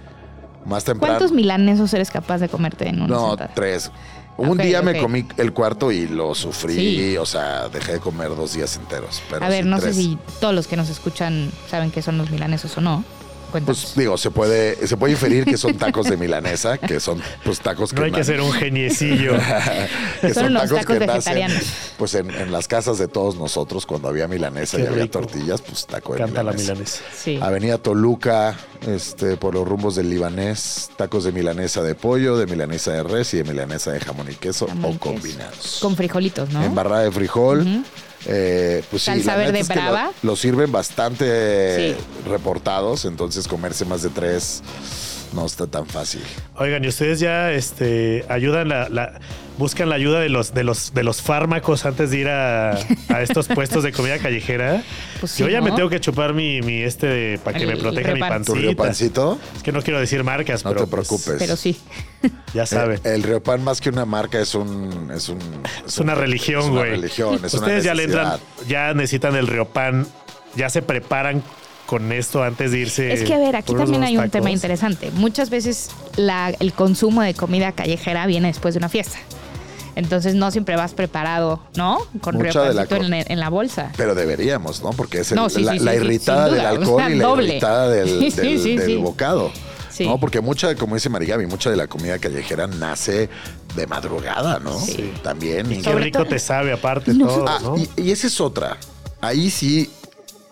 más temprano. ¿Cuántos milanesos eres capaz de comerte en una No, sentada? tres. Un día me comí el cuarto y lo sufrí, Sí. o sea, dejé de comer dos días enteros. Pero A ver, sí no tres. sé si todos los que nos escuchan saben qué son los milanesos o no. Cuéntanos. Pues digo, se puede, se puede inferir que son tacos de milanesa, que son pues tacos que No hay que ser un geniecillo. *laughs* que Son unos tacos que nacen, vegetarianos. pues en, en las casas de todos nosotros, cuando había milanesa Qué y había tortillas, pues taco de Canta la milanesa. sí. Avenida Toluca, este, por los rumbos del libanés, tacos de milanesa de pollo, de milanesa de res y de milanesa de jamón y queso Jamón o y queso. combinados. Con frijolitos, ¿no? Embarrada de frijol. Eh, pues sí, Salsa la neta verde es que lo- brava. Lo, sirven bastante Sí. reportados, entonces comerse más de tres no está tan fácil. Oigan, y ustedes ya este, ayudan la, la- buscan la ayuda de los, de los, de los fármacos antes de ir a, a estos *laughs* puestos de comida callejera. Pues sí, Yo ya ¿no? me tengo que chupar mi, mi este para que El- me proteja el mi Riopan. ¿Tu pancita. pancito? Es que no quiero decir marcas, No pero te pues, preocupes. Pero sí. *laughs* ya saben. Eh, El Riopan más que una marca es un... Es, un, es una un- religión, es güey. una religión, es una Ustedes ya le entran, ya necesitan el riopan, ya se preparan con esto antes de irse. Es que, a ver, aquí también hay un tacos. tema interesante. Muchas veces la- el consumo de comida callejera viene después de una fiesta. Entonces no siempre vas preparado, ¿no? Con riopancito en, en la bolsa. Pero deberíamos, ¿no? Porque es el- No, sí, la, sí, la sí, sí, irritada del o alcohol sea, y la doble. irritada del, Sí, *laughs* sí, del- sí, del sí. bocado. Sí. ¿no? Porque mucha, como dice Marigami, mucha de la comida callejera nace de madrugada, ¿no? Sí. También. Y qué rico te sabe aparte *laughs* todo, Ah, ¿no? y, y esa es otra. Ahí sí,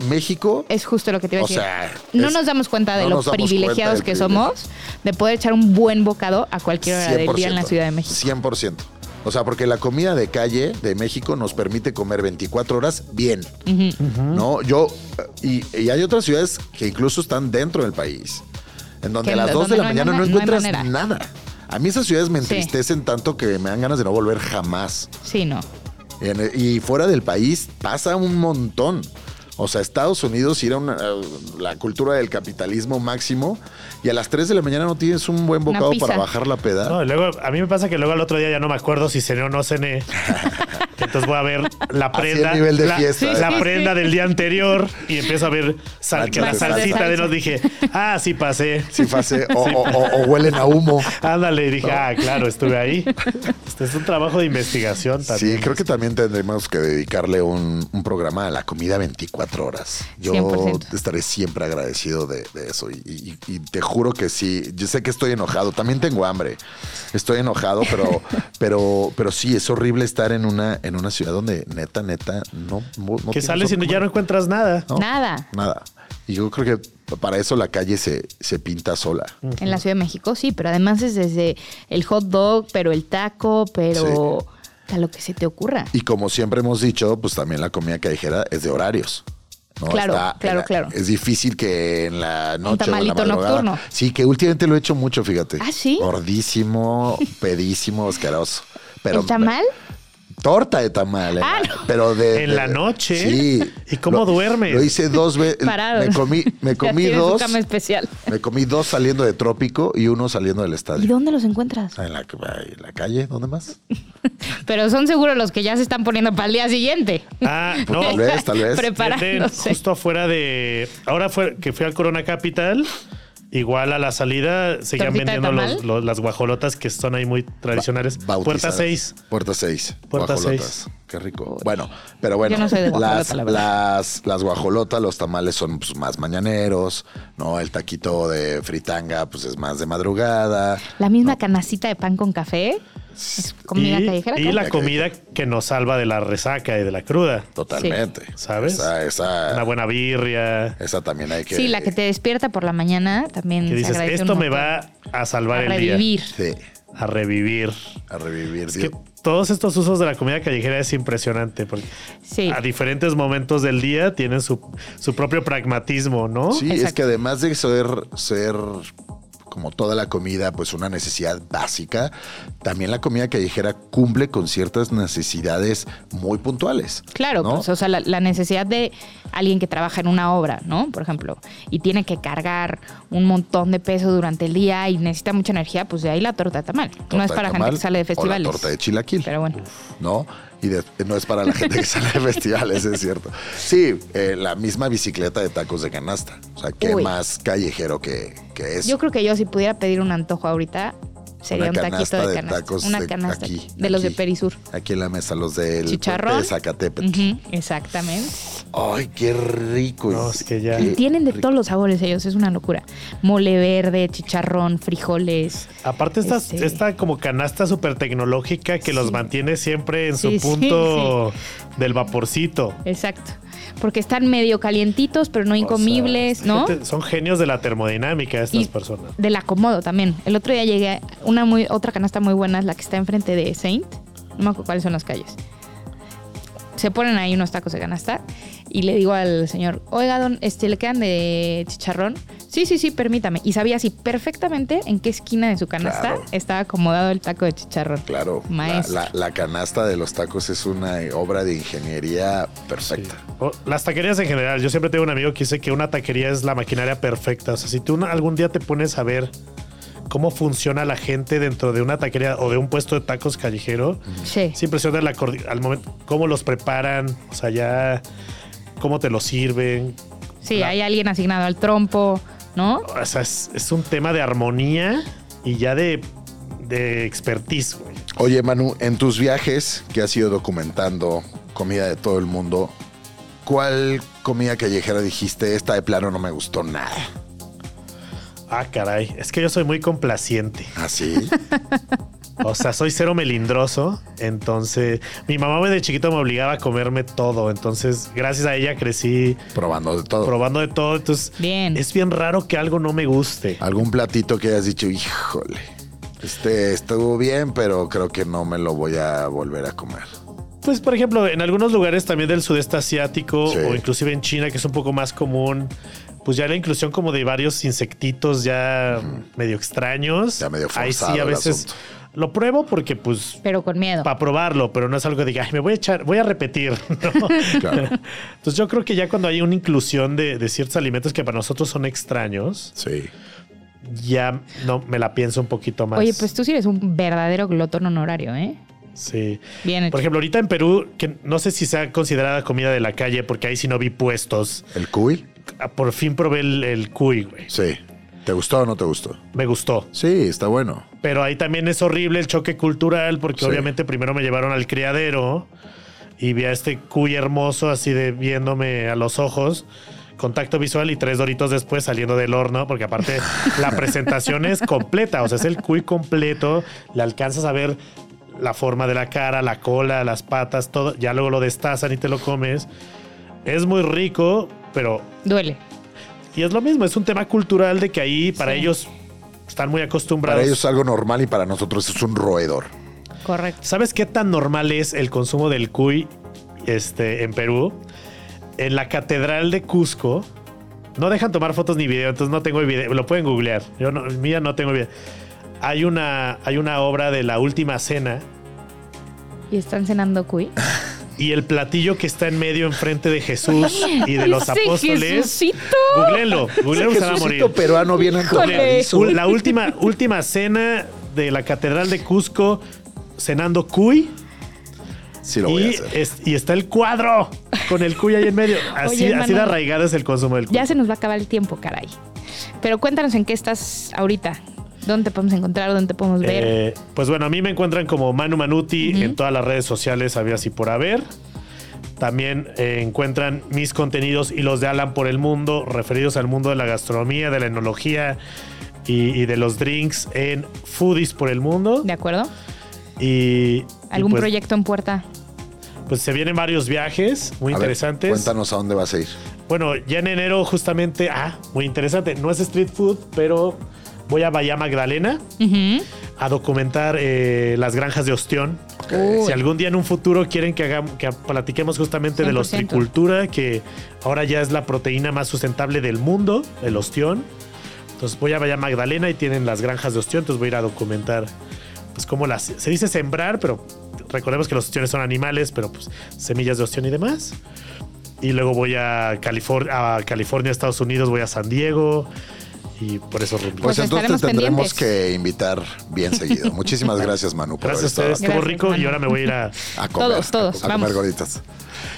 México. Es justo lo que te iba a O decir. sea, no es- nos damos cuenta de no lo privilegiados que privilegio. somos de poder echar un buen bocado a cualquier hora del día en la Ciudad de México. 100%. O sea, porque la comida de calle de México nos permite comer 24 horas bien. ¿No? Yo. Y, y hay otras ciudades que incluso están dentro del país. En donde Que a las 2 donde de la no mañana no encuentras nada. A mí esas ciudades me Sí. entristecen tanto que me dan ganas de no volver jamás. Sí, no. En- y fuera del país pasa un montón. O sea, Estados Unidos ir a una- la cultura del capitalismo máximo y a las 3 de la mañana no tienes un buen bocado para bajar la peda. No, y luego a mí me pasa que luego al otro día ya no me acuerdo si cené o no cené. *laughs* Entonces voy a ver la prenda, el nivel de la, fiesta, la prenda del día anterior y empiezo a ver sal- que la salsita de nos dije, ah, sí pasé. Sí, fase, o, o- o- o huelen a humo. Ándale, y dije, ah, claro, estuve ahí. Este es un trabajo de investigación también. Sí, creo que también tendremos que dedicarle un, un programa a la comida 24 horas. Yo 100%. estaré siempre agradecido de, de eso y, y- y te juro que sí. Yo sé que estoy enojado, también tengo hambre. Estoy enojado, pero, *laughs* pero, pero sí, es horrible estar en una, en una ciudad donde neta, neta, no. no que sales y ya no encuentras nada. ¿no? Nada. Nada. Y yo creo que para eso la calle se, se pinta sola. En la Ciudad de México, sí, pero además es desde el hot dog, pero el taco, pero a lo que se te ocurra. Y como siempre hemos dicho, pues también la comida callejera es de horarios. ¿no? Claro, claro, la- claro. Es difícil que en la noche o en la tamalito nocturno. Sí, que últimamente lo he hecho mucho, fíjate. ¿Ah, sí? Gordísimo, *laughs* pedísimo, asqueroso. Pero, ¿El tamal? Torta de tamal. Ah, no. Pero de, ¿En de- la noche? Sí. ¿Y cómo Lo- duermes? Lo hice dos veces. *laughs* Parado. Me comí, me comí dos. cama especial. Me comí dos saliendo de Trópico y uno saliendo del ¿Y estadio. dónde los encuentras? En la, en la calle, ¿dónde más? *laughs* Pero son seguros los que ya se están poniendo para el día siguiente. Ah, no. Tal vez, tal vez. *laughs* Preparándose. justo afuera de. Ahora fue que fui al Corona Capital. Igual a la salida seguían ¿Tortita de vendiendo los- las guajolotas que son ahí muy tradicionales. Ba- Puerta bautizadas. 6. Puerta 6. Puerta guajolotas. Qué rico. Bueno, pero bueno. Yo no soy de las, la las, las guajolotas, los tamales son pues, más mañaneros, ¿no? El taquito de fritanga, pues es más de madrugada. La misma canacita de pan con café. Es *laughs* comida y, callejera. y la comida que nos salva de la resaca y de la cruda. Totalmente. ¿Sabes? Esa, esa, Una buena birria. esa también hay que. Sí, la que te despierta por la mañana también Que dices, esto un me va a a salvar el revivir. Sí, día. A revivir. a revivir. Es que todos estos usos de la comida callejera es impresionante. Porque Sí. a diferentes momentos del día tienen su, su propio pragmatismo, ¿no? Sí, es que además de ser, ser como toda la comida, pues una necesidad básica, también la comida callejera cumple con ciertas necesidades muy puntuales. Claro, ¿no? pues, o sea, la, la necesidad de alguien que trabaja en una obra, ¿no? Por ejemplo, y tiene que cargar un montón de peso durante el día y necesita mucha energía, pues de ahí la torta de tamal. no es para tamal gente que sale de o festivales. la torta de chilaquil. Pero bueno. ¿no? Y de- no es para la gente que sale de festivales, es cierto. Sí, eh, la misma bicicleta de tacos de canasta. O sea, ¿qué Uy. más callejero que, que eso? Yo creo que yo si pudiera pedir un antojo ahorita, sería un taquito de de canasta. tacos una de canasta aquí, de los de. Perisur. Aquí en la mesa, los del Chicharrón. de Zacatepec. Exactamente. Ay, qué rico. No, es que ya- Qué Y tienen de rico. todos los sabores ellos, es una locura. Mole verde, chicharrón, frijoles. Aparte esta, Este- esta como canasta súper tecnológica que los mantiene siempre en su Sí, sí, punto del vaporcito. Exacto. Porque están medio calientitos, pero no O sea, incomibles, ¿no? gente- son genios de la termodinámica estas Y personas. del acomodo también. El otro día llegué a una muy, otra canasta muy buena, es la que está enfrente de Saint. No me acuerdo cuáles son las calles. Se ponen ahí unos tacos de canasta y le digo al señor, oiga, don, este, ¿le quedan de chicharrón? Sí, sí, sí, permítame. Y sabía así perfectamente en qué esquina de su canasta Claro. estaba acomodado el taco de chicharrón. Claro, la, Maestro. la- la canasta de los tacos es una obra de ingeniería perfecta. O las taquerías en general. Yo siempre tengo un amigo que dice que una taquería es la maquinaria perfecta. O sea, si tú una- algún día te pones a ver cómo funciona la gente dentro de una taquería o de un puesto de tacos callejero, Sí. es impresionante la al momento cómo los preparan, o sea, ya cómo te los sirven. Sí, La- hay alguien asignado al trompo, ¿no? O sea, es, es un tema de armonía y ya de, de expertise, güey. Oye, Manu, en tus viajes que has ido documentando comida de todo el mundo, ¿cuál comida callejera dijiste? Esta de plano no me gustó nada. Ah, caray. Es que yo soy muy complaciente. ¿Así? *laughs* O sea, soy cero melindroso. Entonces, mi mamá de chiquito me obligaba a comerme todo. Entonces, gracias a ella crecí Probando de todo. probando de todo. Entonces, Bien. es bien raro que algo no me guste. ¿Algún platito que hayas dicho, híjole, este estuvo bien, pero creo que no me lo voy a volver a comer? Pues, por ejemplo, en algunos lugares también del sudeste asiático Sí. o inclusive en China, que es un poco más común, pues ya la inclusión como de varios insectitos ya medio extraños. Ya medio Ahí sí, forzado a veces asunto. Lo pruebo porque, pues, Pero con miedo. para probarlo, pero no es algo que diga, "Ay, me voy a echar, voy a repetir. *laughs* ¿no? *laughs* Claro. Entonces yo creo que ya cuando hay una inclusión de, de ciertos alimentos que para nosotros son extraños, Sí. ya no me la pienso un poquito más. Oye, pues tú sí eres un verdadero glotón honorario, ¿eh? Sí. Bien hecho. Por ejemplo, ahorita en Perú, que no sé si sea considerada comida de la calle, porque ahí sí no vi puestos. ¿El cuy? Ah, Por fin probé el, el cuy, güey. Sí. ¿Te gustó o no te gustó? Me gustó. Sí, está bueno. Pero ahí también es horrible el choque cultural, porque Sí. obviamente primero me llevaron al criadero y vi a este cuy hermoso así de viéndome a los ojos. Contacto visual y tres doritos después saliendo del horno, porque aparte *laughs* la presentación es completa, o sea, es el cuy completo, le alcanzas a ver la forma de la cara, la cola, las patas, todo, ya luego lo destazan y te lo comes. Es muy rico, pero Duele. Y es lo mismo, es un tema cultural de que ahí para Sí. ellos están muy acostumbrados. Para ellos es algo normal y para nosotros es un roedor. Correcto. ¿Sabes qué tan normal es el consumo del cuy este, en Perú? En la catedral de Cusco no dejan tomar fotos ni video, entonces no tengo el video. Lo pueden googlear. Yo no, mía no tengo video. Hay una, hay una obra de la última cena Y están cenando cuy. *laughs* y el platillo que está en medio enfrente de Jesús y de los *laughs* apóstoles. Jesucito. Googleenlo, googleenlo se va a morir. Peruano bien La última, última cena de la catedral de Cusco cenando cuy. Sí lo voy a Y, hacer. es- y está el cuadro con el cuy ahí en medio. *laughs* Así, Oye, así de arraigado es el consumo del cuy. Ya se nos va a acabar el tiempo, caray. Pero cuéntanos en qué estás ahorita. ¿Dónde te podemos encontrar? ¿Dónde te podemos ver? Eh, pues bueno, a mí me encuentran como Manu Manuti en todas las redes sociales, había así por haber. También eh, encuentran mis contenidos y los de Alan por el mundo, referidos al mundo de la gastronomía, de la enología y, y de los drinks en Foodies por el mundo. ¿De acuerdo? Y, y ¿Algún pues, proyecto en puerta? Pues se vienen varios viajes muy A ver, interesantes. cuéntanos a dónde vas a ir. Bueno, ya en enero justamente, ah, muy interesante, no es street food, pero voy a Bahía Magdalena a documentar eh, las granjas de ostión. Si algún día en un futuro quieren que, hagamos, que platiquemos justamente de la 100%. ostricultura, que ahora ya es la proteína más sustentable del mundo, el ostión. Entonces voy a Bahía Magdalena y tienen las granjas de ostión, entonces voy a ir a documentar pues cómo las... Se dice sembrar, pero recordemos que los ostiones son animales, pero pues semillas de ostión y demás. Y luego voy a, Califor- a California, Estados Unidos, voy a San Diego y por eso rumbo. Pues, Pues entonces estaremos te tendremos pendientes. que invitar bien seguido. Muchísimas *laughs* gracias, Manu. por Gracias a haber ustedes, estado estuvo Gracias, rico y ahora me voy a ir a... *laughs* A comer, Todos, todos, A, vamos. comer gorditas.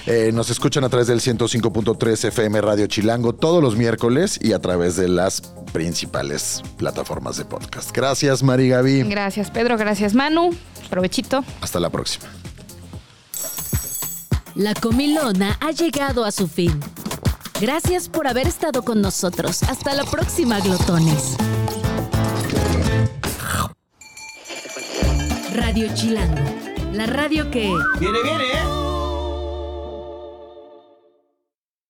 Eh, nos escuchan a través del 105.3 FM Radio Chilango todos los miércoles y a través de las principales plataformas de podcast. Gracias, Mari Gaby. Gracias, Pedro. Gracias, Manu. Provechito. Hasta la próxima. La comilona ha llegado a su fin. Gracias por haber estado con nosotros. Hasta la próxima, glotones. Radio Chilango, la radio que... Viene, viene, ¿eh?